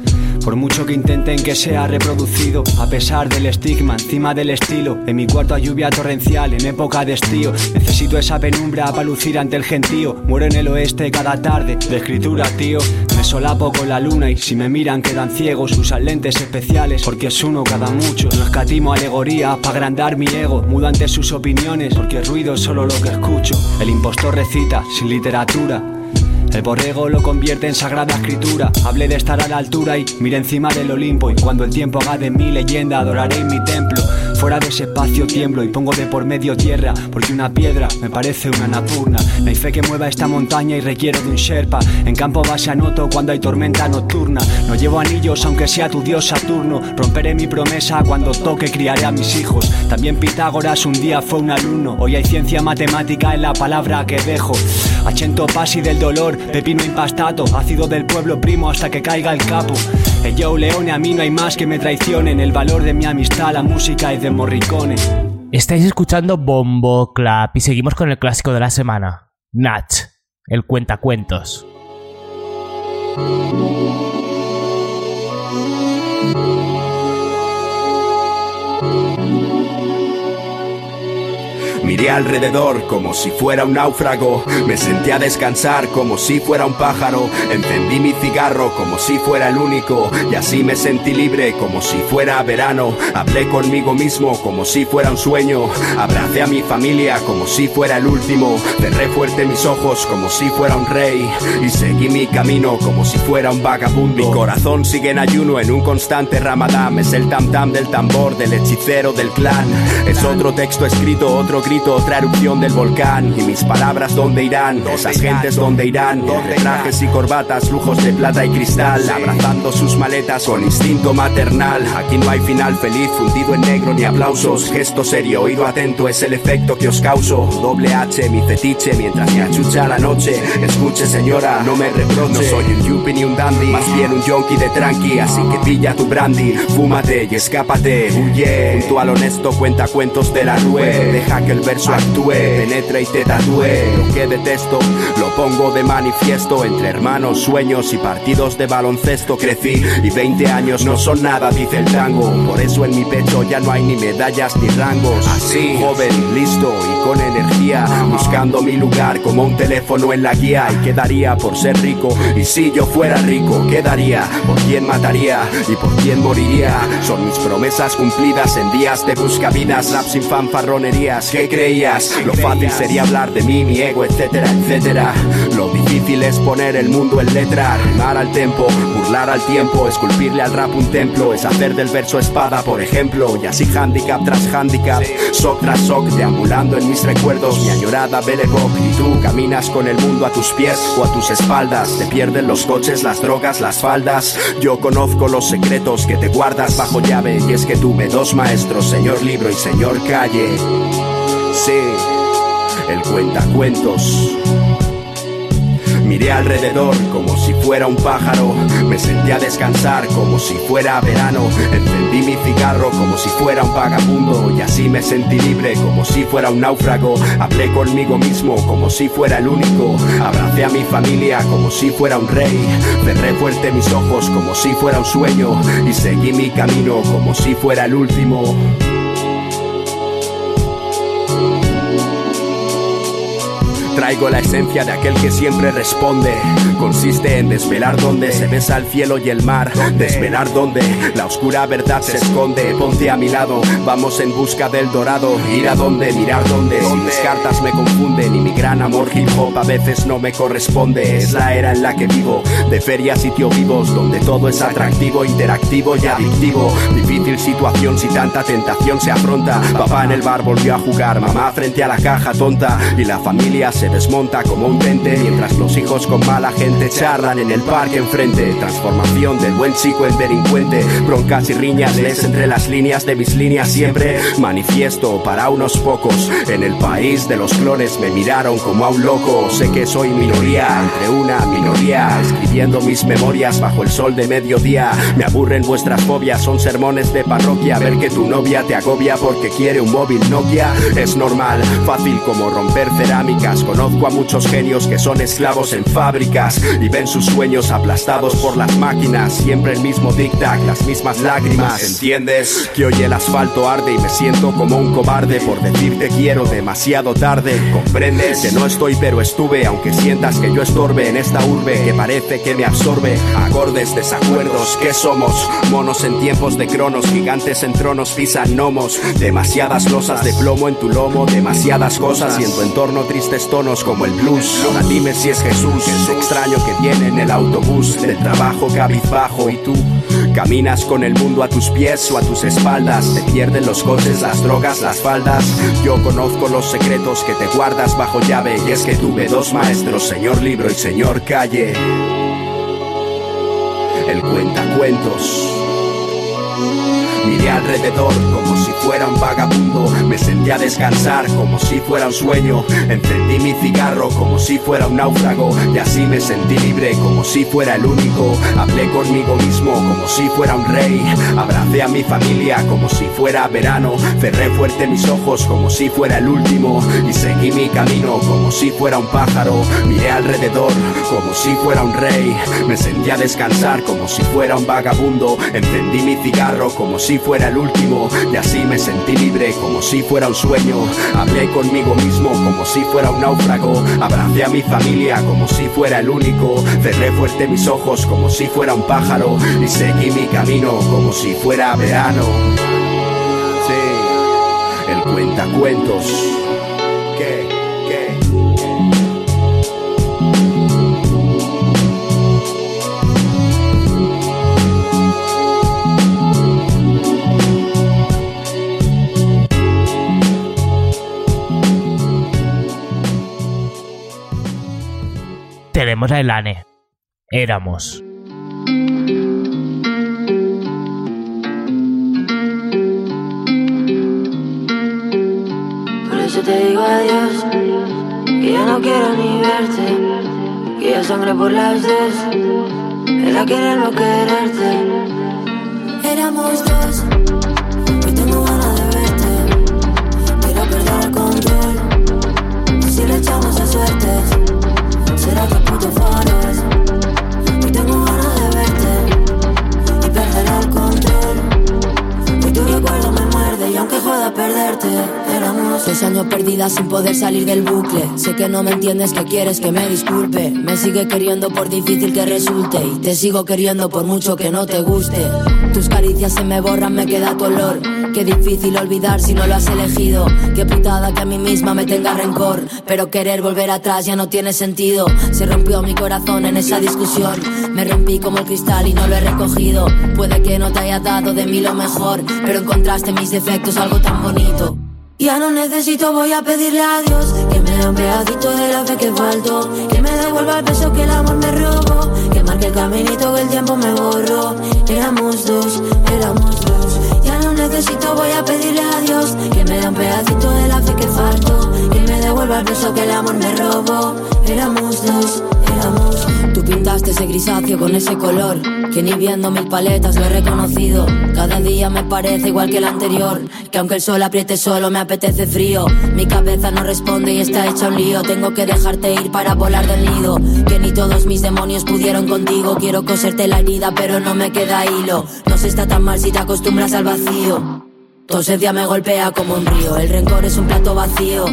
Por mucho que intenten que sea reproducido, a pesar del estigma encima del estilo. En mi cuarto hay lluvia torrencial en época de estío. Necesito esa penumbra para lucir ante el gentío. Muero en el oeste cada tarde de escritura, tío. Me solapo con la luna y si me miran quedan ciegos. Usan lentes especiales porque es uno cada mucho. No escatimo alegorías para agrandar mi ego. Mudo ante sus opiniones porque ruido es solo lo que escucho. El impostor recita sin literatura. El borrego lo convierte en sagrada escritura. Hablé de estar a la altura y mire encima del Olimpo. Y cuando el tiempo haga de mi leyenda, adoraré mi templo. Fuera de ese espacio tiemblo y pongo de por medio tierra, porque una piedra me parece una napurna. No hay fe que mueva esta montaña y requiero de un Sherpa. En campo base anoto cuando hay tormenta nocturna. No llevo anillos aunque sea tu dios Saturno. Romperé mi promesa cuando toque criaré a mis hijos. También Pitágoras un día fue un alumno. Hoy hay ciencia matemática en la palabra que dejo. Achento pasi del dolor, pepino impastato, ácido del pueblo primo hasta que caiga el capo. El yo leone a mí no hay más que me traicionen. El valor de mi amistad, la música es de
Estáis escuchando Bombo Clap y seguimos con el clásico de la semana, Natch, el cuentacuentos.
Miré alrededor como si fuera un náufrago, me senté a descansar como si fuera un pájaro, encendí mi cigarro como si fuera el único. Y así me sentí libre como si fuera verano, hablé conmigo mismo como si fuera un sueño, abracé a mi familia como si fuera el último, cerré fuerte mis ojos como si fuera un rey. Y seguí mi camino como si fuera un vagabundo. Mi corazón sigue en ayuno en un constante ramadán, es el tam tam del tambor del hechicero del clan, es otro texto escrito, otro grito, otra erupción del volcán. Y mis palabras, ¿dónde irán? Esas gentes, ¿dónde irán? Entre trajes y corbatas, lujos de plata y cristal, abrazando sus maletas con instinto maternal. Aquí no hay final feliz, fundido en negro ni aplausos. Gesto serio, oído atento, es el efecto que os causo. Doble H, mi fetiche, mientras me achucha la noche. Escuche, señora, no me reproche. No soy un yuppie ni un dandy, más bien un yonki de tranqui. Así que pilla tu brandy, fúmate y escápate. Huye, junto al honesto cuenta cuentos de la rue. Deja que el verso actúe, penetra y te tatúe. Lo que detesto, lo pongo de manifiesto. Entre hermanos, sueños y partidos de baloncesto crecí. Y 20 años no son nada, dice el tango. Por eso en mi pecho ya no hay ni medallas ni rangos. Así, joven, listo y con energía. Buscando mi lugar como un teléfono en la guía. Y quedaría por ser rico. Y si yo fuera rico, quedaría por quién mataría y por quién moriría. Son mis promesas cumplidas en días de buscavidas. Rap sin fanfarronerías. ¿Qué creías? Lo fácil sería hablar de mí, mi ego, etcétera, etcétera. Lo difícil es poner el mundo en letra, rimar al tempo, burlar al tiempo, esculpirle al rap un templo, es hacer del verso espada, por ejemplo, y así handicap tras handicap, sock tras sock, deambulando en mis recuerdos, mi añorada Époque, y tú caminas con el mundo a tus pies o a tus espaldas, te pierden los coches, las drogas, las faldas, yo conozco los secretos que te guardas bajo llave, y es que tuve dos maestros, señor libro y señor calle. Sí, el cuentacuentos. Miré alrededor como si fuera un pájaro, me senté a descansar como si fuera verano, encendí mi cigarro como si fuera un vagabundo. Y así me sentí libre como si fuera un náufrago, hablé conmigo mismo como si fuera el único, abracé a mi familia como si fuera un rey, cerré fuerte mis ojos como si fuera un sueño. Y seguí mi camino como si fuera el último. Traigo la esencia de aquel que siempre responde. Consiste en desvelar donde se besa el cielo y el mar. Desvelar donde la oscura verdad se esconde. Ponte a mi lado, vamos en busca del dorado. Ir a donde, mirar donde. Si mis cartas me confunden y mi gran amor hip hop a veces no me corresponde. Es la era en la que vivo, de ferias sitio vivos, donde todo es atractivo, interactivo y adictivo. Difícil situación si tanta tentación se afronta. Papá en el bar volvió a jugar, mamá frente a la caja tonta y la familia se desmonta como un tente mientras los hijos con mala gente charlan en el parque enfrente. Transformación del buen chico en delincuente, broncas y riñas lees entre las líneas de mis líneas siempre. Manifiesto para unos pocos en el país de los clones me miraron como a un loco. Sé que soy minoría entre una minoría, escribiendo mis memorias bajo el sol de mediodía. Me aburren vuestras fobias, son sermones de parroquia. Ver que tu novia te agobia porque quiere un móvil Nokia es normal, fácil como romper cerámicas. Conozco a muchos genios que son esclavos en fábricas y ven sus sueños aplastados por las máquinas. Siempre el mismo tic-tac, las mismas lágrimas. ¿Entiendes? Que hoy el asfalto arde y me siento como un cobarde por decirte quiero demasiado tarde. ¿Comprendes? Que no estoy pero estuve, aunque sientas que yo estorbe en esta urbe que parece que me absorbe. Acordes, desacuerdos, ¿qué somos? Monos en tiempos de cronos, gigantes en tronos pisan gnomos. Demasiadas losas de plomo en tu lomo, demasiadas cosas y en tu entorno tristes tonos como el blues. Ahora dime si es Jesús, el extraño que viene en el autobús del trabajo cabizbajo y tú. Caminas con el mundo a tus pies o a tus espaldas, te pierden los coches, las drogas, las faldas. Yo conozco los secretos que te guardas bajo llave y es que tuve dos maestros, señor libro y señor calle. El cuentacuentos. Miré alrededor como si fuera un vagabundo, me senté a descansar como si fuera un sueño, encendí mi cigarro como si fuera un náufrago y así me sentí libre como si fuera el único, hablé conmigo mismo como si fuera un rey, abracé a mi familia como si fuera verano, cerré fuerte mis ojos como si fuera el último y seguí mi camino como si fuera un pájaro, miré alrededor como si fuera un rey, me senté a descansar como si fuera un vagabundo, encendí mi cigarro como si fuera el último y así me sentí libre como si fuera un sueño. Hablé conmigo mismo como si fuera un náufrago. Abracé a mi familia como si fuera el único. Cerré fuerte mis ojos como si fuera un pájaro y seguí mi camino como si fuera verano. Sí, el cuentacuentos.
Éramos.
Por eso te digo adiós, que ya no quiero ni verte, que ya sangre por las dos, era querer no quererte.
Éramos dos, sin poder salir del bucle. Sé que no me entiendes, que quieres que me disculpe. Me sigue queriendo por difícil que resulte y te sigo queriendo por mucho que no te guste. Tus caricias se me borran, me queda tu olor. Qué difícil olvidar si no lo has elegido. Qué putada que a mí misma me tenga rencor. Pero querer volver atrás ya no tiene sentido. Se rompió mi corazón en esa discusión. Me rompí como el cristal y no lo he recogido. Puede que no te haya dado de mí lo mejor. Pero encontraste en mis defectos algo tan bonito. Ya no necesito, voy a pedirle a Dios que me dé un pedacito de la fe que faltó, que me devuelva el peso que el amor me robó, que marque el caminito que el tiempo me borró. Éramos dos, éramos dos. Necesito, voy a pedirle a Dios que me dé un pedacito de la fe que faltó, que me devuelva el peso que el amor me robó. Éramos dos, Tú pintaste ese grisáceo con ese color que ni viendo mil paletas lo he reconocido. Cada día me parece igual que el anterior, que aunque el sol apriete solo me apetece frío. Mi cabeza no responde y está hecha un lío. Tengo que dejarte ir para volar del nido. Que ni todos mis demonios pudieron contigo. Quiero coserte la herida, pero no me queda hilo. No se está tan mal si te acostumbras al vacío.
Tu ausencia me golpea como un río, el rencor es un plato vacío.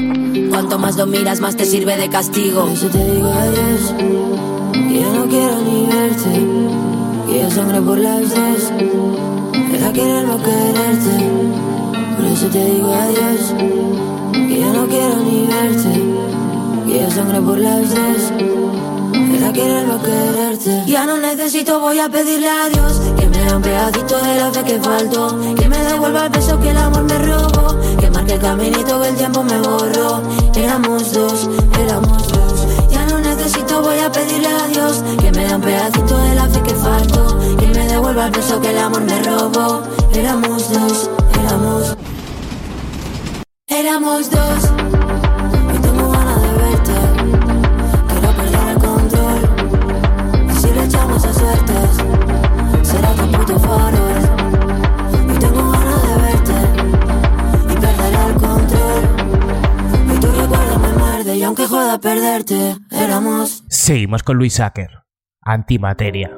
Cuanto más lo miras, más te sirve de castigo. Por eso te digo adiós, ya no quiero ni verte. Que ya sangre por las dos, era querer no quererte. Por eso te digo adiós, que ya no quiero ni verte. Que ya sangre por las dos, era querer no quererte. Ya no necesito, voy a pedirle a Dios que me dé un pedacito de la fe que faltó. Que me devuelva el beso que el amor me robó. Que marque el caminito que el tiempo me borró. Éramos dos, éramos dos. Ya no necesito, voy a pedirle a Dios que me dé un pedacito de la fe que faltó. Que me devuelva el beso que el amor me robó. Éramos dos, éramos. Éramos dos.
Seguimos con Luis Sacker. Antimateria.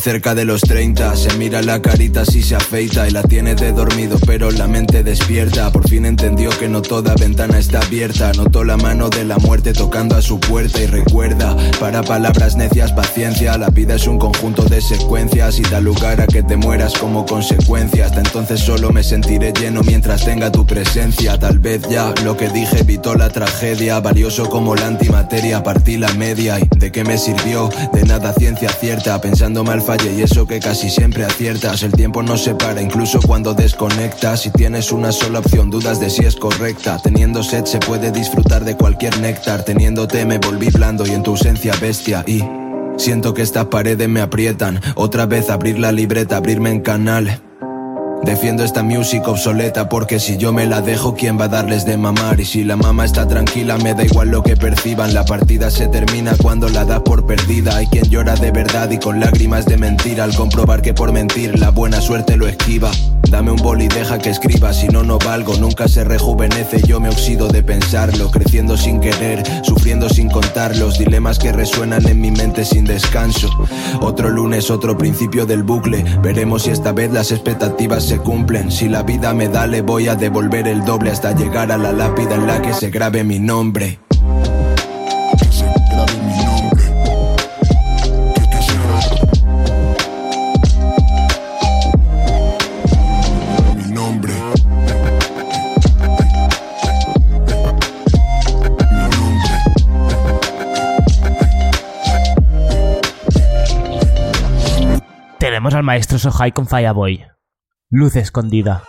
Cerca de los 30 Se mira la carita si se afeita Y la tiene de dormido pero la mente despierta. Por fin entendió que no toda ventana está abierta. Notó la mano de la muerte tocando a su puerta Y recuerda, para palabras necias paciencia. La vida es un conjunto de secuencias Y da lugar a que te mueras como consecuencia. Hasta entonces solo me sentiré lleno mientras tenga tu presencia. Tal vez ya lo que dije evitó la tragedia. Valioso como la antimateria partí la media. ¿Y de qué me sirvió? De nada ciencia cierta. Pensando mal y eso que casi siempre aciertas. El tiempo no se para incluso cuando desconectas. Si tienes una sola opción dudas de si es correcta. Teniendo sed se puede disfrutar de cualquier néctar. Teniéndote me volví blando y en tu ausencia bestia. Y siento que estas paredes me aprietan. Otra vez abrir la libreta, abrirme en canal Defiendo esta música obsoleta porque si yo me la dejo, ¿quién va a darles de mamar? Y si la mamá está tranquila, me da igual lo que perciban. La partida se termina cuando la das por perdida. Hay quien llora de verdad y con lágrimas de mentira al comprobar que por mentir la buena suerte lo esquiva. Dame un boli, deja que escriba, si no, no valgo. Nunca se rejuvenece, yo me oxido de pensarlo. Creciendo sin querer, sufriendo sin contar los dilemas que resuenan en mi mente sin descanso. Otro lunes, otro principio del bucle. Veremos si esta vez las expectativas se cumplen. Si la vida me da, le voy a devolver el doble hasta llegar a la lápida en la que se grabe mi nombre.
Tenemos al maestro Sohai con Fireboy. Luz escondida.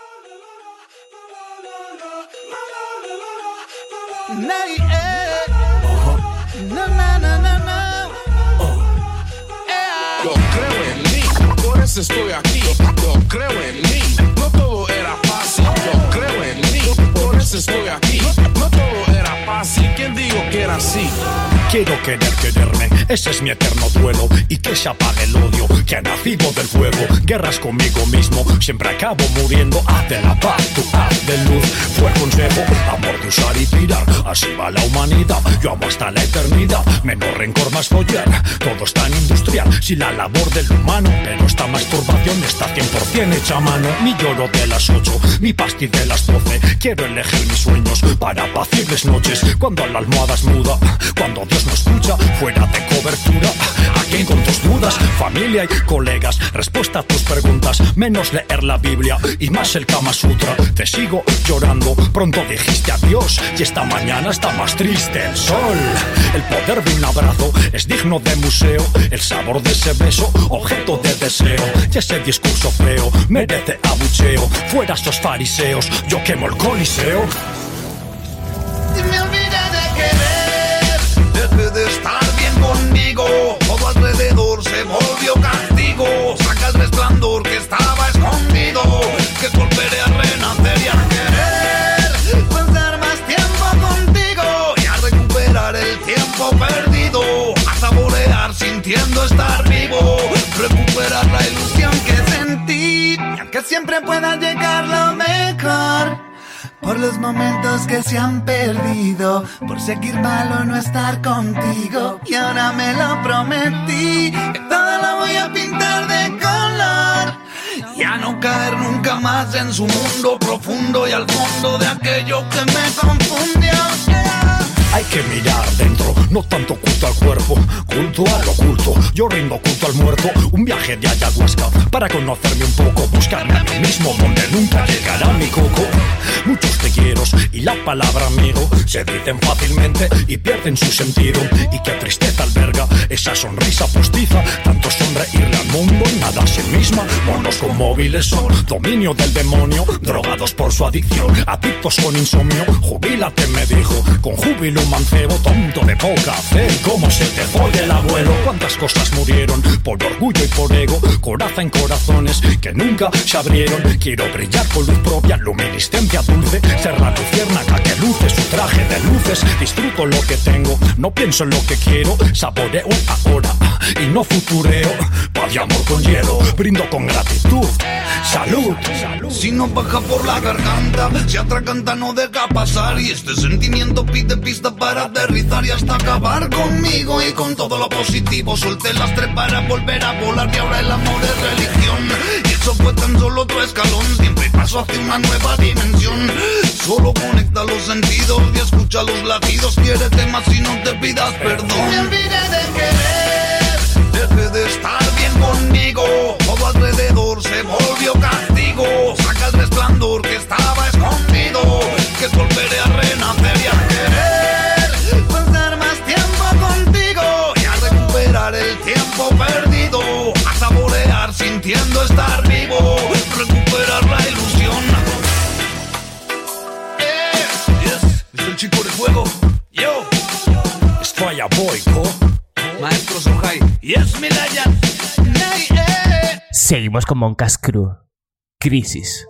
Yo creo en mí, por eso estoy aquí. Yo creo en mí, no todo era fácil. Yo creo en mí, por eso estoy aquí. Fácil. ¿Quién dijo que era así?
Quiero querer quererme, ese es mi eterno duelo. Y que se apague el odio que ha nacido del fuego. Guerras conmigo mismo, siempre acabo muriendo. Haz de la paz, tu haz de luz. Fue el consejo, amor de usar y tirar. Así va la humanidad, yo amo hasta la eternidad. Menos rencor, más follar, todo es tan industrial. Si la labor del humano, pero esta masturbación está 100% hecha a mano. Mi lloro de las 8, mi pasti de las 12 Quiero elegir mis sueños para apacibles noches Cuando la almohada es muda, cuando Dios no escucha, fuera de cobertura. Aquí con tus dudas, familia y colegas, respuesta a tus preguntas, menos leer la Biblia y más el Kama Sutra. Te sigo llorando, pronto dijiste adiós y esta mañana está más triste el sol. El poder de un abrazo es digno de museo, el sabor de ese beso, objeto de deseo. Y ese discurso feo merece abucheo. Fuera esos fariseos, yo quemo el coliseo.
Me siempre pueda llegar lo mejor. Por los momentos que se han perdido, por seguir mal o no estar contigo. Y ahora me lo prometí, que toda la voy a pintar de color. Y a no caer nunca más en su mundo profundo y al fondo de aquello que me confundió.
Hay que mirar dentro, no tanto culto al cuerpo, culto al oculto. Yo rindo culto al muerto, un viaje de ayahuasca para conocerme un poco, buscarme a mí mismo donde nunca llegará mi coco. Muchos te quiero y la palabra amigo se dicen fácilmente y pierden su sentido. Y qué tristeza alberga esa sonrisa postiza, tanto sonreírle al mundo nada a sí misma. Monos con móviles son dominio del demonio, drogados por su adicción, adictos con insomnio. Jubílate, me dijo, con júbilo un mancebo tonto de poca fe. ¿Cómo se te fue el abuelo? ¿Cuántas cosas murieron por orgullo y por ego? Coraza en corazones que nunca se abrieron. Quiero brillar con luz propia, luminiscencia dulce, ser la luciérnaga que luce su traje de luces. Disfruto lo que tengo, no pienso en lo que quiero, saboreo ahora y no futureo. Y amor con hielo, brindo con gratitud. Salud.
Si no baja por la garganta, se atraganta, no deja pasar. Y este sentimiento pide pista para aterrizar y hasta acabar conmigo. Y con todo lo positivo, solté las tres para volver a volar. Y ahora el amor es religión. Y eso fue tan solo otro escalón. Siempre paso hacia una nueva dimensión. Solo conecta los sentidos y escucha los latidos. Quiérete más y no te pidas perdón. Me olvidé de querer, dejé de estar bien conmigo. Todo alrededor se volvió castigo. Saca el resplandor que estaba escondido. Que volveré a estar vivo. Recuperar la ilusión. Es el chico de fuego. Yo.
Es Fire Boy.
Maestro Sohai. Yes, mi legend. Nay, eh.
Seguimos con Moncas Crew. Crisis.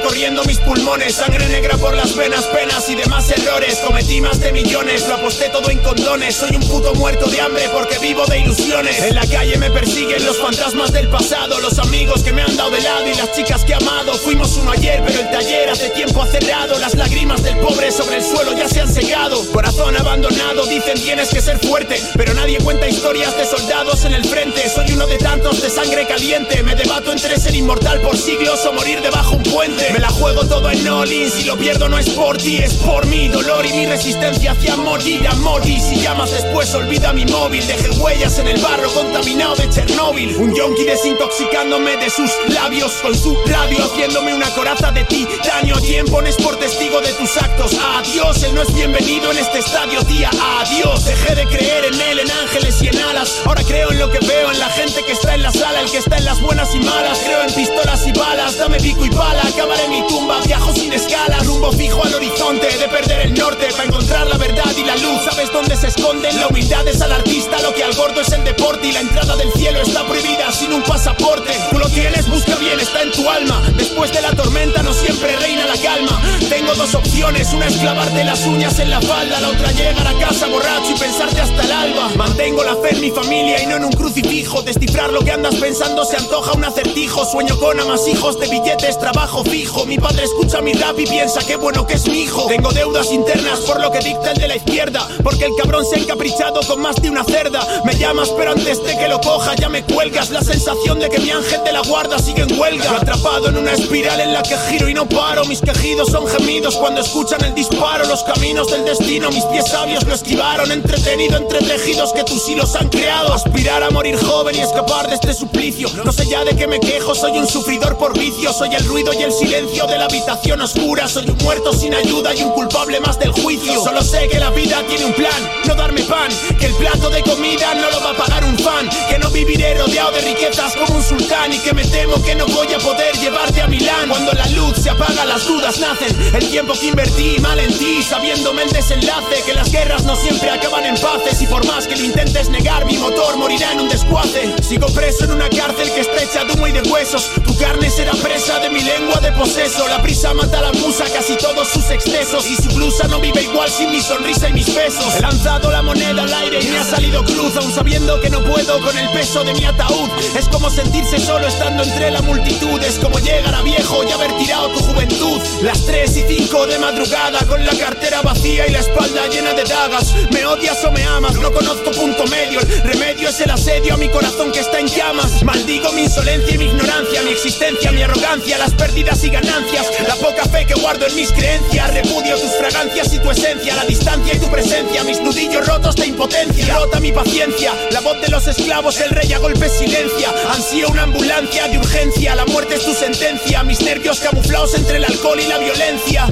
Mierda mis pulmones, sangre negra por las venas, penas y demás errores. Cometí más de millones, lo aposté todo en condones. Soy un puto muerto de hambre porque vivo de ilusiones. En la calle me persiguen los fantasmas del pasado, los amigos que me han dado de lado y las chicas que he amado. Fuimos uno ayer, pero el taller hace tiempo ha cerrado. Las lágrimas del pobre sobre el suelo ya se han secado. Corazón abandonado, dicen tienes que ser fuerte, pero nadie cuenta historias de soldados en el frente. Soy uno de tantos de sangre caliente. Me debato entre ser inmortal por siglos o morir debajo un puente. Me la juego todo en all-in, si lo pierdo no es por ti, es por mi dolor y mi resistencia hacia morir a morir. Si llamas después, olvida mi móvil. Dejé huellas en el barro contaminado de Chernóbil. Un yonki desintoxicándome de sus labios con su radio, haciéndome una coraza de titanio. ¿Quién pones por testigo de tus actos? Adiós, él no es bienvenido en este estadio, tía. Adiós, dejé de creer en él, en ángeles y en alas. Ahora creo en lo que veo, en la gente que está en la sala, el que está en las buenas y malas. Creo en pistolas y balas, dame pico y pala. Acabaré mi tumba, viajo sin escalas, rumbo fijo al horizonte. De perder el norte para encontrar la verdad y la luz. ¿Sabes dónde se esconden? La humildad es al artista, lo que al gordo es el deporte. Y la entrada del cielo está prohibida sin un pasaporte. Tú lo tienes, busca bien, está en tu alma. Después de la tormenta no siempre reina la calma. Tengo dos opciones, una es clavarte las uñas en la falda, la otra llegar a casa borracho y pensarte hasta el alba. Mantengo la fe en mi familia y no en un crucifijo. Descifrar lo que andas pensando se antoja un acertijo. Sueño con amasijos de billetes, trabajo fijo. Padre escucha mi rap y piensa qué bueno que es mi hijo. Tengo deudas internas por lo que dicta el de la izquierda. Porque el cabrón se ha encaprichado con más de una cerda. Me llamas, pero antes de que lo coja ya me cuelgas. La sensación de que mi ángel de la guarda sigue en huelga. Atrapado en una espiral en la que giro y no paro. Mis quejidos son gemidos cuando escuchan el disparo. Los caminos del destino, mis pies sabios lo esquivaron. Entretenido entre tejidos que tus hilos han creado. Aspirar a morir joven y escapar de este suplicio. No sé ya de qué me quejo, soy un sufridor por vicio. Soy el ruido y el silencio de la habitación oscura. Soy un muerto sin ayuda y un culpable más del juicio. Solo sé que la vida tiene un plan, no darme pan. Que el plato de comida no lo va a pagar un fan. Que no viviré rodeado de riquezas como un sultán y que me temo que no voy a poder llevarte a Milán. Cuando la luz se apaga, las dudas nacen. El tiempo que invertí mal en ti, sabiéndome el desenlace, que las guerras no siempre acaban en paces y por más que lo intentes negar, mi motor morirá en un descuace. Sigo preso en una cárcel que está hecha de humo y de huesos. Tu carne será presa de mi lengua de poseso. La prisa mata a la musa, casi todos sus excesos y su blusa no vive igual sin mi sonrisa y mis besos. He lanzado la moneda al aire y me ha salido cruz, aún sabiendo que no puedo con el peso de mi ataúd. Es como sentirse solo estando entre la multitud. Es como llegar a viejo y haber tirado tu juventud. Las 3 y 5 de madrugada con la cartera vacía y la espalda llena de dagas. Me odias o me amas, no conozco punto medio. El remedio es el asedio a mi corazón que está en llamas. Maldigo mi insolencia y mi ignorancia, mi existencia, mi arrogancia, las pérdidas y ganancias. La poca fe que guardo en mis creencias. Repudio tus fragancias y tu esencia, la distancia y tu presencia. Mis nudillos rotos de impotencia. Rota mi paciencia, la voz de los esclavos, el rey a golpes silencia. Ansío una ambulancia de urgencia, la muerte es tu sentencia. Mis nervios camuflados entre el alcohol y la violencia.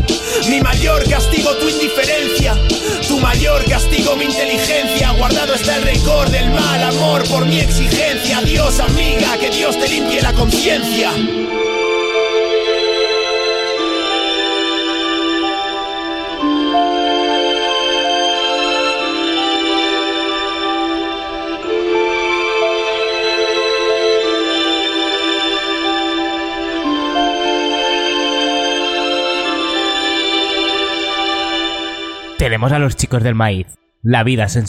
Mi mayor castigo, tu indiferencia. Tu mayor castigo, mi inteligencia. Guardado está el récord del mal amor por mi exigencia. Dios, amiga, que Dios te limpie la conciencia.
Tenemos a los chicos del maíz. La vida es en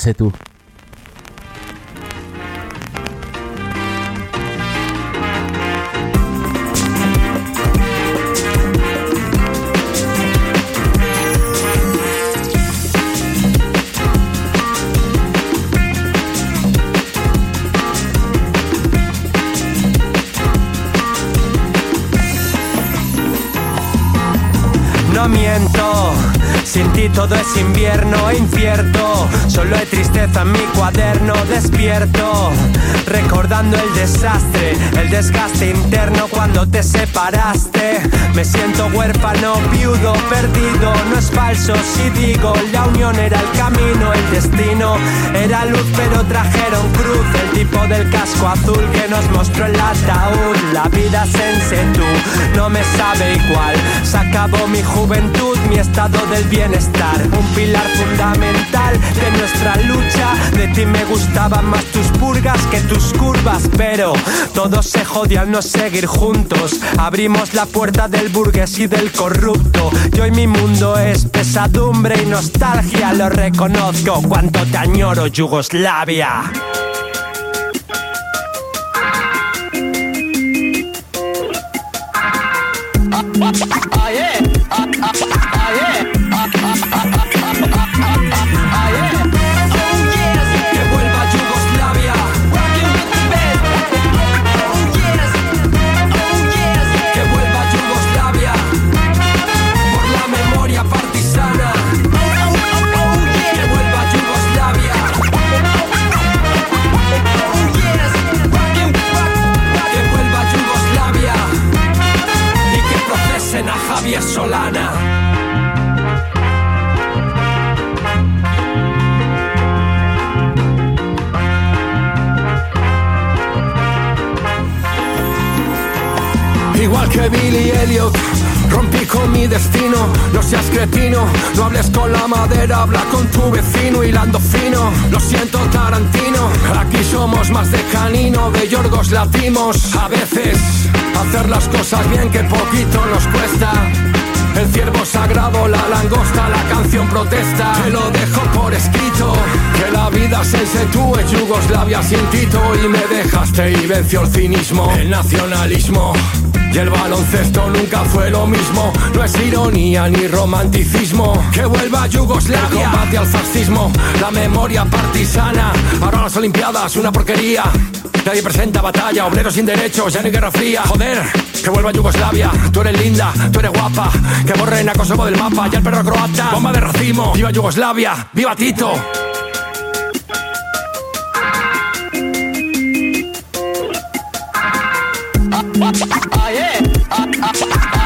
desgaste interno cuando te separaste. Me siento huérfano, viudo, perdido. No es falso si digo, la unión era el camino, el destino. Era luz, pero trajeron cruz. El tipo del casco azul que nos mostró el ataúd. La vida sense tú, no me sabe igual. Se acabó mi juventud, mi estado del bienestar. Un pilar fundamental de nuestra lucha. De ti me gustaban más tus purgas que tus curvas, pero todo se jodió al no seguir juntos. Abrimos la puerta del burgués y del corrupto. Y hoy mi mundo es pesadumbre y nostalgia. Lo reconozco, cuánto te añoro, Yugoslavia. Que
Billy Elliot, rompí con mi destino. No seas cretino, no hables con la madera, habla con tu vecino, hilando fino. Lo siento, Tarantino, aquí somos más de canino, de Yorgos latimos. A veces, hacer las cosas bien que poquito nos cuesta. El ciervo sagrado, la langosta, la canción protesta. Te lo dejo por escrito. Que la vida se tú Yugoslavia sin Tito. Y me dejaste y venció el cinismo, el nacionalismo. Y el baloncesto nunca fue lo mismo. No es ironía ni romanticismo. Que vuelva Yugoslavia. El combate al fascismo, la memoria partisana. Ahora las Olimpiadas, una porquería. Nadie presenta batalla, obreros sin derechos, ya no hay guerra fría. Joder, que vuelva Yugoslavia. Tú eres linda, tú eres guapa. Que borren a Kosovo del mapa, ya el perro croata. Bomba de racimo, viva Yugoslavia, viva Tito.
Que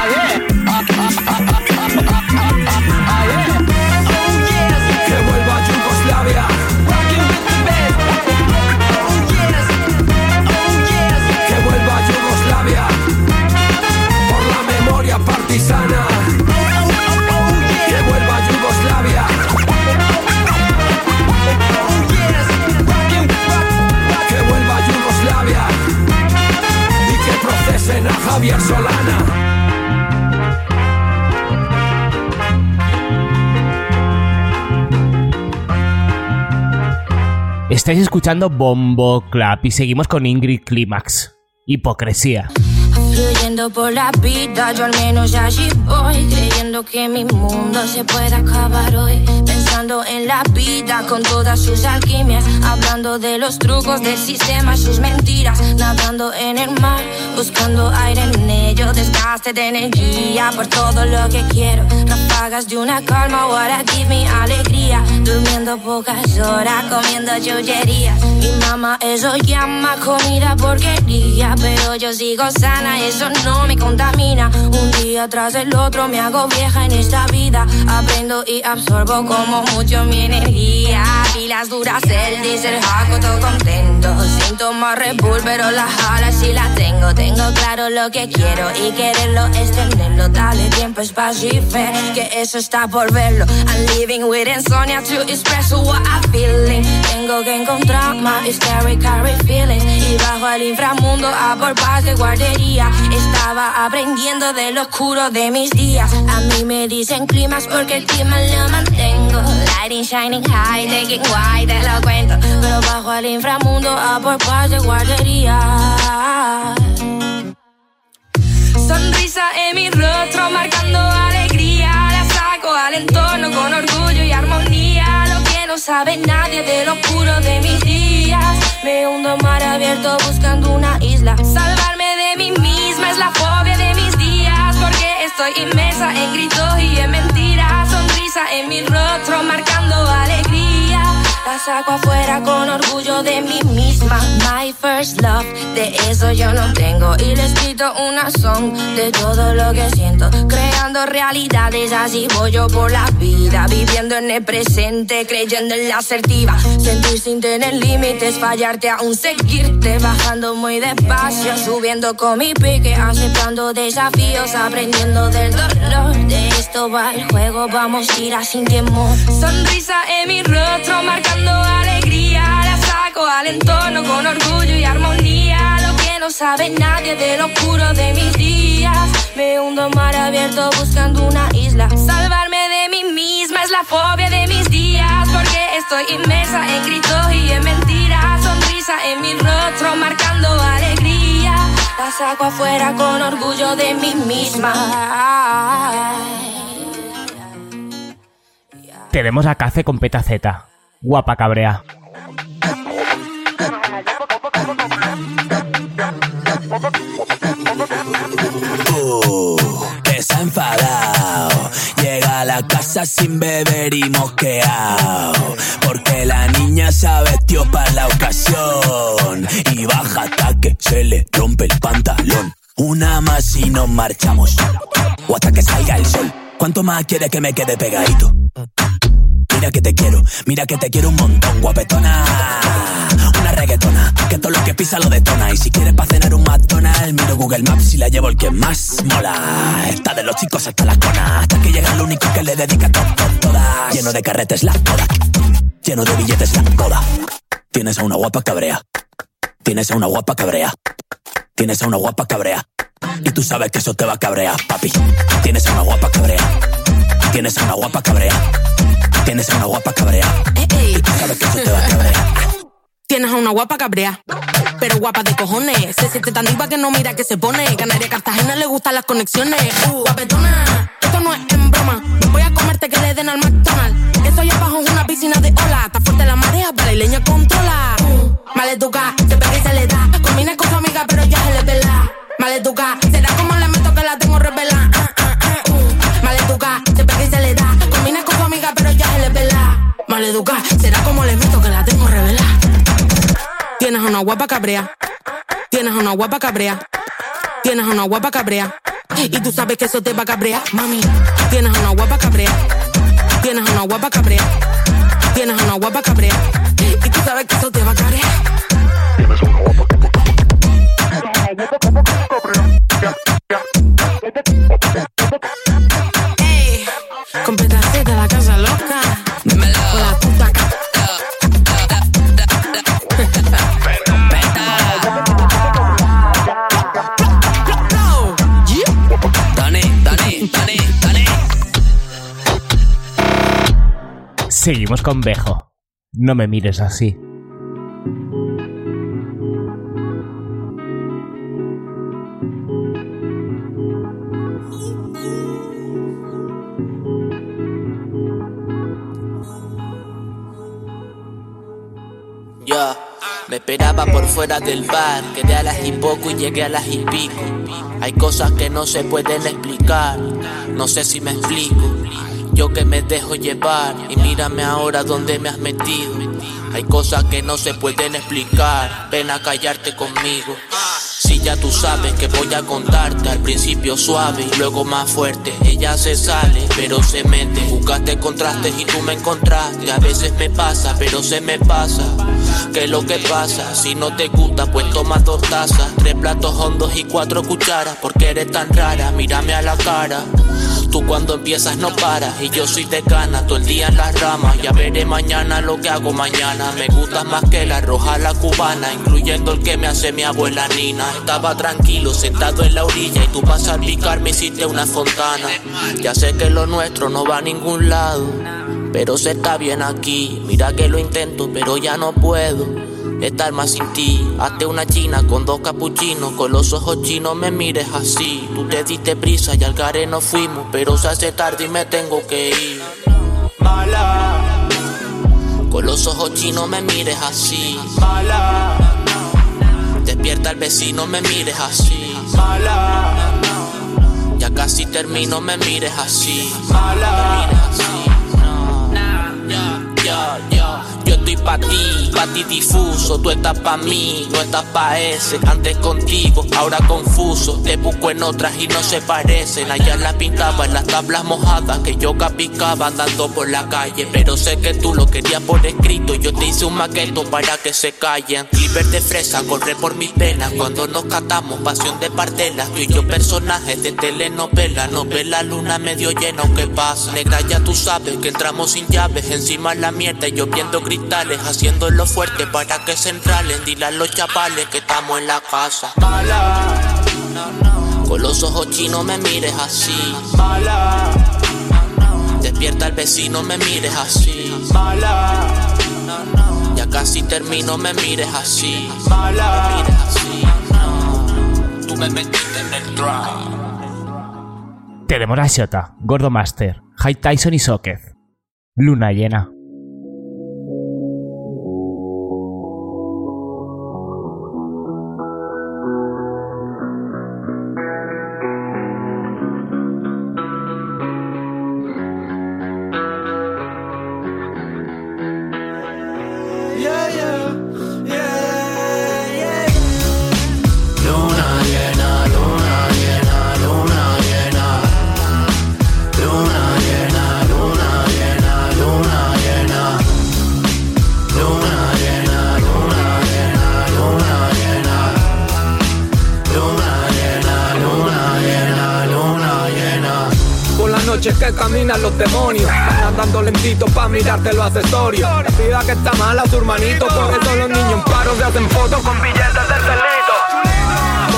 Estáis escuchando Bombo Clap y seguimos con Ingrid Climax. Hipocresía.
Fluyendo por la vida, yo al menos allí voy. Creyendo que mi mundo se puede acabar hoy. Pensando en la vida con todas sus alquimias. Hablando de los trucos del sistema, sus mentiras. Nadando en el mar, buscando aire en ello. Desgaste de energía por todo lo que quiero. Ráfagas de una calma, what give me alegría. Durmiendo pocas horas, comiendo chullerías. Mi mamá eso llama comida porquería. Pero yo sigo sana, eso no me contamina. Un día tras el otro me hago vieja en esta vida. Aprendo y absorbo como mucho mi energía. Pilas duras, el diésel, jaco todo contento. Sin tomar Red Bull, pero las alas sí las tengo. Tengo claro lo que quiero y quererlo es tenerlo. Dale tiempo, espacio y fe, que eso está por verlo. I'm living with insomnia to express what I'm feeling. Tengo que encontrar my scary, carry feelings. Y bajo al inframundo a por paz de guardería. Estaba aprendiendo de oscuro de mis días. A mí me dicen climas porque el clima lo mantengo. Lighting, shining high, taking wide, te lo cuento. Pero bajo al inframundo a por paz de guardería. Sonrisa en mi rostro marcando alegría. La saco al entorno con orgullo y armonía. Lo que no sabe nadie de lo oscuro de mis días. Me hundo mar abierto buscando una isla. Salvarme de mí misma es la fobia de mis días. Porque estoy inmersa en gritos y en mentiras. En mi rostro marcando alegría. La saco afuera con orgullo de mí misma. My first love, de eso yo no tengo. Y les quito una song de todo lo que siento. Creando realidades, así voy yo por la vida. Viviendo en el presente, creyendo en la asertiva. Sentir sin tener límites, fallarte aún seguirte. Bajando muy despacio, subiendo con mi pique. Aceptando desafíos, aprendiendo del dolor. Esto va el juego, vamos a ir sin temor. Sonrisa en mi rostro, marcando alegría. La saco al entorno con orgullo y armonía. Lo que no sabe nadie de lo oscuro de mis días. Me hundo mar abierto buscando una isla. Salvarme de mí misma es la fobia de mis días. Porque estoy inmersa en gritos y en mentiras. Sonrisa en mi rostro marcando alegría. La saco afuera con orgullo de mí misma.
Tenemos a Cace con peta Z. Guapa cabrea.
Uh, que se ha enfadado. Llega a la casa sin beber y mosqueado. Porque la niña se ha vestido para la ocasión. Y baja hasta que se le rompe el pantalón. Una más y nos marchamos. O hasta que salga el sol. ¿Cuánto más quieres que me quede pegadito? Mira que te quiero, mira que te quiero un montón, guapetona. Una reggaetona, que todo lo que pisa lo detona. Y si quieres pa' cenar un McDonald's, miro Google Maps y la llevo el que más mola. Está de los chicos hasta la cona, hasta que llega el único que le dedica todo, todo, todas. Lleno de carretes la toda, lleno de billetes la toda. Tienes a una guapa cabrea, tienes a una guapa cabrea, tienes a una guapa cabrea. Y tú sabes que eso te va a cabrear, papi. Tienes a una guapa cabrea, tienes a una guapa cabrea. Tienes a una guapa cabrea. Y tú sabes que eso te va a cabrear.
Tienes a una guapa cabrea, pero guapa de cojones. Se siente tan diva que no mira que se pone. Canaria Cartagena le gustan las conexiones. Uh, guapetona, esto no es en broma. Voy a comerte que le den al McDonald's. Estoy abajo en una piscina de ola. Está fuerte la marea, leña controla. Uh, maleduca, se pega y se le da. Combina con su amiga, pero ya se le pela. Maleduca, será como le meto que la tengo revela. Pela. Maleduca, será como le meto que la tengo revela. Tienes una guapa cabrea. Tienes una guapa cabrea. Tienes una guapa cabrea. Y tú sabes que eso te va a cabrear, mami. Tienes una guapa cabrea. Tienes una guapa cabrea. Tienes una guapa cabrea. Y tú sabes que eso te va a cabrear. Ey, con pedacito de la casa
Seguimos con Bejo. No me mires así.
Ya, me esperaba por fuera del bar, quedé a las y poco y llegué a las y pico. Hay cosas que no se pueden explicar, no sé si me explico. Yo que me dejo llevar y mírame ahora donde me has metido. Hay cosas que no se pueden explicar, ven a callarte conmigo. Si ya tú sabes que voy a contarte, al principio suave y luego más fuerte. Ella se sale, pero se mete. Buscaste contrastes y tú me encontraste. A veces me pasa, pero se me pasa. ¿Qué es lo que pasa? Si no te gusta, pues toma dos tazas, tres platos hondos y cuatro cucharas. Porque eres tan rara, mírame a la cara. Tú cuando empiezas no paras y yo soy de cana todo el día en las ramas. Ya veré mañana lo que hago mañana. Me gusta más que la roja la cubana, incluyendo el que me hace mi abuela Nina. Estaba tranquilo sentado en la orilla y tú vas a picar me hiciste una fontana. Ya sé que lo nuestro no va a ningún lado, pero se está bien aquí. Mira que lo intento, pero ya no puedo estar más sin ti. Hazte una china con dos capuchinos, con los ojos chinos me mires así. Tú te diste prisa y al gare nos fuimos, pero se hace tarde y me tengo que ir. Mala. Con los ojos chinos me mires así. Mala. Despierta al vecino, me mires así. Mala. Ya casi termino, me mires así. Mala. Me mires así. Estoy pa' ti, pa' ti difuso. Tú estás pa' mí, no estás pa' ese. Antes contigo, ahora confuso. Te busco en otras y no se parecen. Allá la pintaba en las tablas mojadas que yo capicaba andando por la calle. Pero sé que tú lo querías por escrito. Yo te hice un maqueto para que se callen. Clipper de fresa, corre por mis penas. Cuando nos catamos, pasión de partelas. Tú y yo personajes de telenovela. No ve la luna medio llena, ¿qué pasa? Negra, ya tú sabes que entramos sin llaves. Encima la mierda y yo viendo Haciéndolo fuerte para que se entralen. Dile a los chavales que estamos en la casa. Mala. Con los ojos chinos me mires así. Mala. Despierta al vecino, me mires así. Mala. Ya casi termino, me mires así. Mala. Me mires así. Tú me metiste en el trap.
Tenemos a Shota, Gordo Master, High Tyson y Socket. Luna llena.
Pa' mirarte los accesorios La vida que está mala, su hermanito Por eso los niños en paro se hacen fotos con billetes de celito.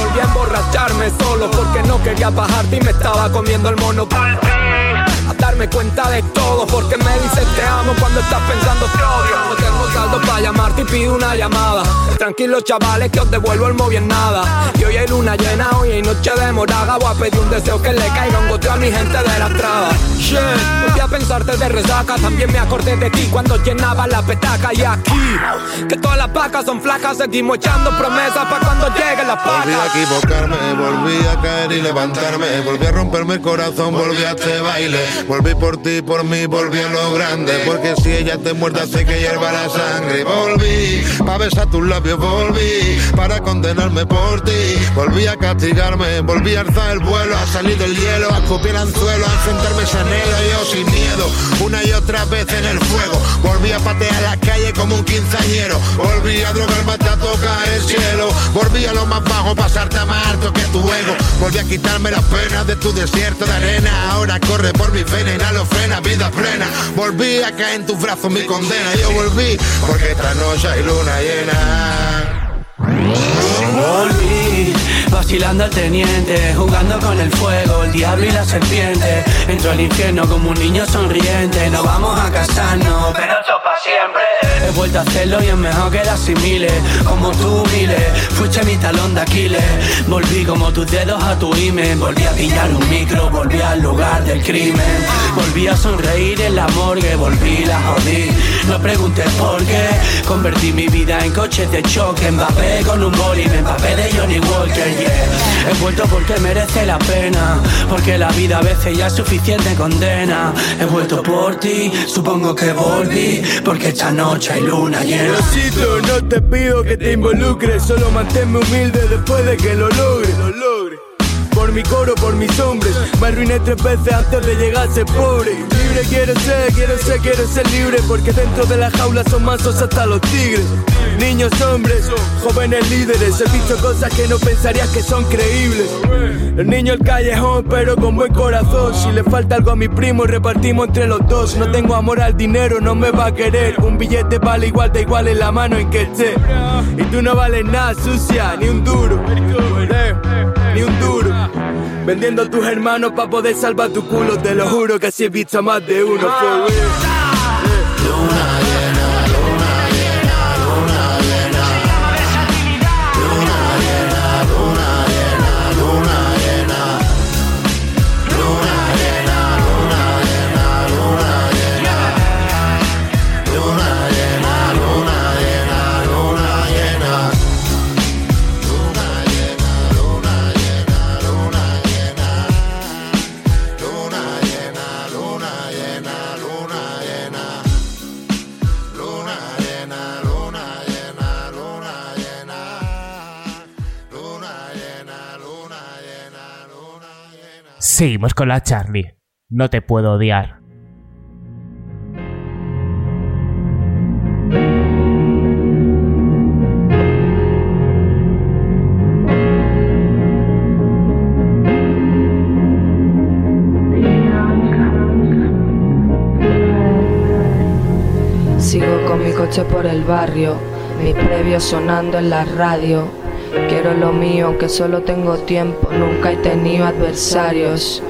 Volví a emborracharme solo porque no quería bajarte y me estaba comiendo el mono. A darme cuenta de todo porque me dices te amo cuando estás pensando te odio No tengo saldo para llamarte y pido una llamada. Tranquilos chavales que os devuelvo el móvil en nada. Y hoy hay luna llena, hoy noche de moraga Voy a pedir un deseo que le caiga un goteo a mi gente de la estrada Shit, volví a pensarte de resaca También me acordé de ti cuando llenaba la petaca Y aquí, que todas las vacas son flacas Seguimos echando promesas para cuando lleguen las
Volví a equivocarme, volví a caer y levantarme. Volví a romperme el corazón, volví a este baile. Volví por ti, por mí, volví a lo grande. Porque si ella te muerde, hace que hierva la sangre. Volví para besar tus labios, volví para condenarme por ti. Volví a castigarme, volví a alzar el vuelo, a salir del hielo, a escupir anzuelo, a enfrentarme ese anhelo. Yo sin miedo, una y otra vez en el fuego. Volví a patear la calle como un quinceañero. Volví a drogarme hasta tocar el cielo. Volví a lo más bajo, pasarte a más alto que tu ego. Volví a quitarme las penas de tu desierto de arena. Ahora corre por mi venas, inhalo frena, vida plena. Volví a caer en tus brazos mi condena. Yo volví porque esta noche hay luna llena.
Volví,
vigilando al teniente, jugando con el fuego, el diablo y la serpiente. Entro al infierno como un niño sonriente, no vamos a casarnos, pero esto pa' siempre. He vuelto a hacerlo y es mejor que la asimile, como tú miles, fuiste mi talón de Aquiles. Volví como tus dedos a tu imen, volví a pillar un micro, volví al lugar del crimen. Volví a sonreír en la morgue, volví la jodí. No preguntes por qué, convertí mi vida en coche de choque, Mbappé con un boli, me empapé de Johnny Walker, yeah. He vuelto porque merece la pena, porque la vida a veces ya es suficiente condena. He vuelto por ti, supongo que volví, porque esta noche hay luna llena.
Diosito, no te pido que te involucres, solo manténme humilde después de que lo. Lo logre. Por mi coro, por mis hombres, me arruiné tres veces antes de llegar a ser pobre. Libre quiero ser, quiero ser, quiero ser libre, porque dentro de la jaula son mansos hasta los tigres. Niños, hombres, jóvenes líderes, he visto cosas que no pensarías que son creíbles. El niño el callejón, pero con buen corazón. Si le falta algo a mi primo, repartimos entre los dos. No tengo amor al dinero, no me va a querer. Un billete vale igual, da igual en la mano en que esté. Y tú no vales nada, sucia, ni un duro. Ni un duro. Vendiendo a tus hermanos para poder salvar tu culo, te lo juro que así he visto a más de uno.
Seguimos con la Charlie. No te puedo odiar.
Sigo con mi coche por el barrio, mis previos sonando en la radio. Lo mío, aunque solo tengo tiempo, nunca he tenido adversarios.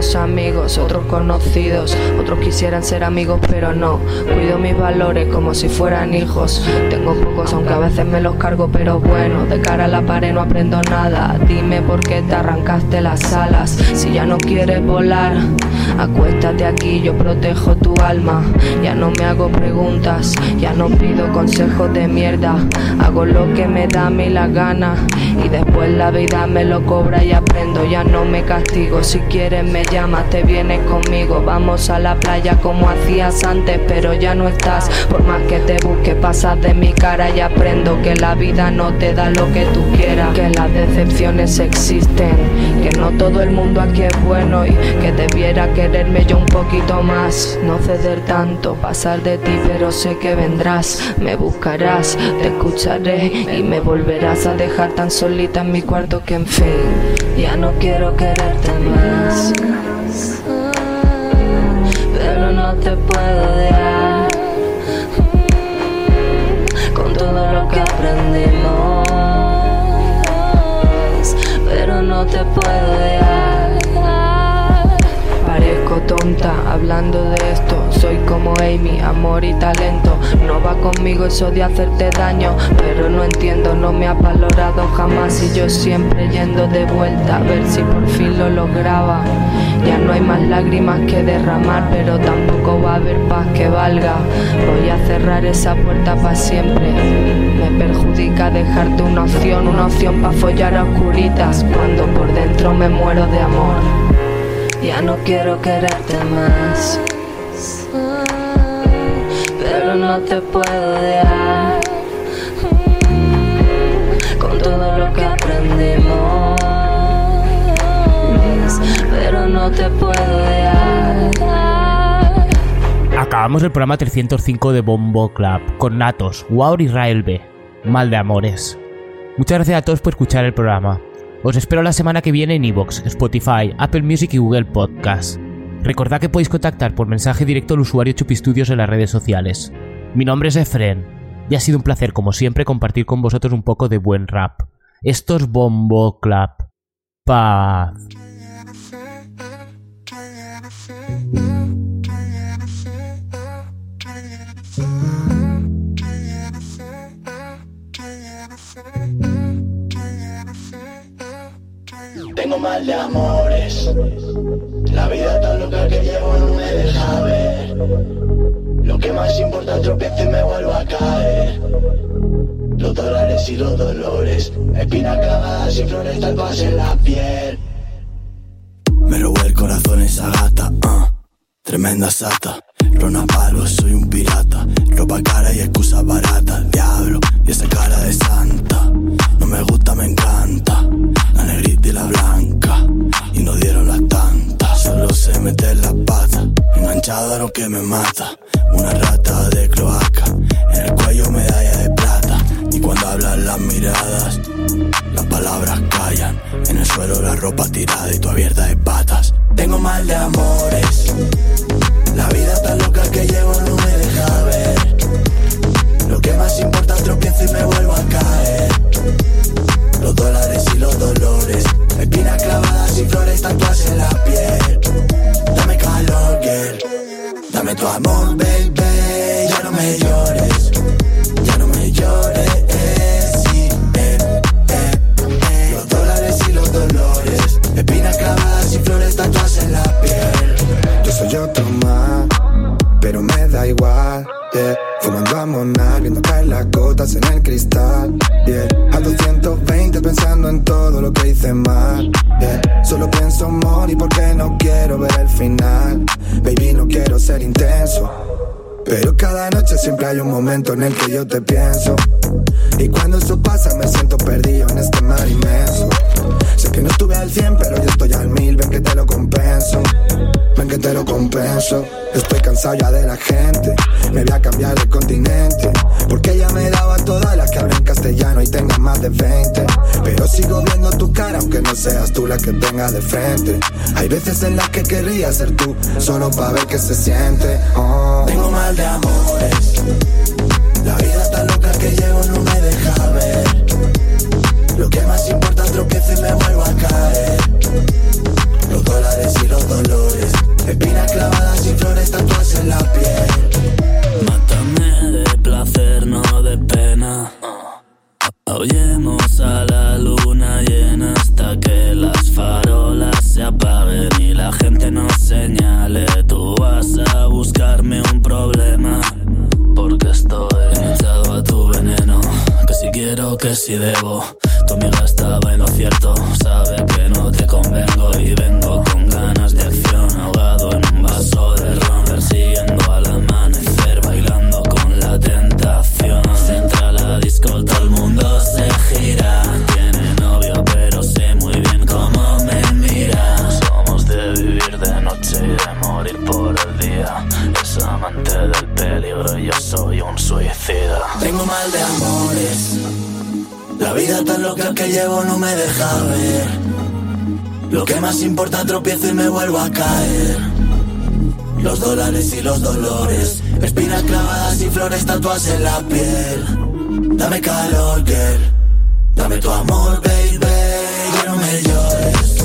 Algunos amigos, otros conocidos, otros quisieran ser amigos, pero no. Cuido mis valores como si fueran hijos. Tengo pocos, aunque a veces me los cargo, pero bueno, de cara a la pared no aprendo nada. Dime por qué te arrancaste las alas. Si ya no quieres volar, acuéstate aquí, yo protejo tu alma. Ya no me hago preguntas, ya no pido consejos de mierda. Hago lo que me da a mí la gana y después la vida me lo cobra y aprendo. Ya no me castigo, si quieres me llamas, te vienes conmigo. Vamos a la playa como hacías antes, pero ya no estás. Por más que te busque, pasas de mi cara y aprendo que la vida no te da lo que tú quieras. Que las decepciones existen, que no todo el mundo aquí es bueno y que debiera quererme yo un poquito más. No ceder tanto, pasar de ti, pero sé que vendrás. Me buscarás, te escucharé y me volverás a dejar tan solita en mi cuarto que en fin, ya no quiero quererte más. No te puedo odiar con todo lo que aprendimos. Pero no te puedo odiar. Parezco tonta hablando de esto. Soy como Amy, amor y talento. No va conmigo eso de hacerte daño. Pero no entiendo, no me ha valorado jamás. Y yo siempre yendo de vuelta a ver si por fin lo lograba. Ya no hay más lágrimas que derramar, pero tampoco va a haber paz que valga. Voy a cerrar esa puerta para siempre. Me perjudica dejarte una opción, una opción para follar a oscuritas. Cuando por dentro me muero de amor. Ya no quiero quererte más. Pero no te puedo odiar. Con todo lo que aprendimos. Pero no te puedo odiar.
Acabamos el programa 305 de Bombo Club con Natos, Wow Israel B. Mal de amores. Muchas gracias a todos por escuchar el programa. Os espero la semana que viene en Evox, Spotify, Apple Music y Google Podcast. Recordad que podéis contactar por mensaje directo al usuario Chupistudios en las redes sociales. Mi nombre es Efren y ha sido un placer como siempre compartir con vosotros un poco de buen rap. Esto es Bombo Clap. Paz.
Tengo mal de amores. La vida tan loca que llevo no me deja ver. Lo que más importa tropiezo y me vuelvo a caer. Los dólares y los dolores, espinas clavadas y flores tatuadas en la piel.
Me robó el corazón esa gata, ah, tremenda sata. Rona palo, soy un pirata. Ropa cara y excusa barata. Diablo, y esa cara de santa. No me gusta, me encanta. La negrita y la blanca. Y no dieron las tantas. Solo sé meter la pata. Enganchado a lo que me mata. Una rata de cloaca. En el cuello medalla de plata. Y cuando hablan las miradas, las palabras callan. En el suelo la ropa tirada y tú abierta de patas. Tengo mal de amores. La vida tan loca que llevo no me deja ver. Lo que más importa tropiezo y me vuelvo a caer. Los dólares y los dolores. Espinas clavadas y flores tatuadas en la piel. Dame calor, girl. Dame tu amor, baby. Ya no me llores. Ya no me llores. Sí, eh, eh, eh. Los dólares y los dolores. Espinas clavadas y flores tatuadas en la piel.
Yo soy otro más, da igual. Yeah. Fumando a monar, viendo caer las gotas en el cristal. Yeah. A 220 pensando en todo lo que hice mal. Yeah. Solo pienso money porque no quiero ver el final. Baby, no quiero ser intenso. Pero cada noche siempre hay un momento en el que yo te pienso. Y cuando eso pasa me siento perdido en este mar inmenso. Sé que no estuve al 100, pero yo estoy al mil, ven que te lo compenso. Ven que te lo compenso. Estoy cansado ya de la gente. Me voy a cambiar de continente. Porque ella me daba todas las que hablan castellano y tengan más de 20. Pero sigo viendo tu cara, aunque no seas tú la que venga de frente. Hay veces en las que querría ser tú, solo para ver qué se siente. Oh.
Tengo de amores. La vida tan loca que llevo no me deja ver. Lo que más importa tropiezo y me vuelvo a caer. Los dólares y los dolores. Espinas clavadas y flores tatuadas en la piel.
Mátame de placer, no de pena. Aullemos a la luna llena hasta que las farolas se apaguen y la gente nos señale. Tú vas a buscarme un si debo. Tu amiga estaba en lo cierto.
Loca que llevo no me deja ver. Lo que más importa tropiezo y me vuelvo a caer. Los dólares y los dolores. Espinas clavadas y flores tatuadas en la piel. Dame calor, girl. Dame tu amor, baby. Ya no me llores.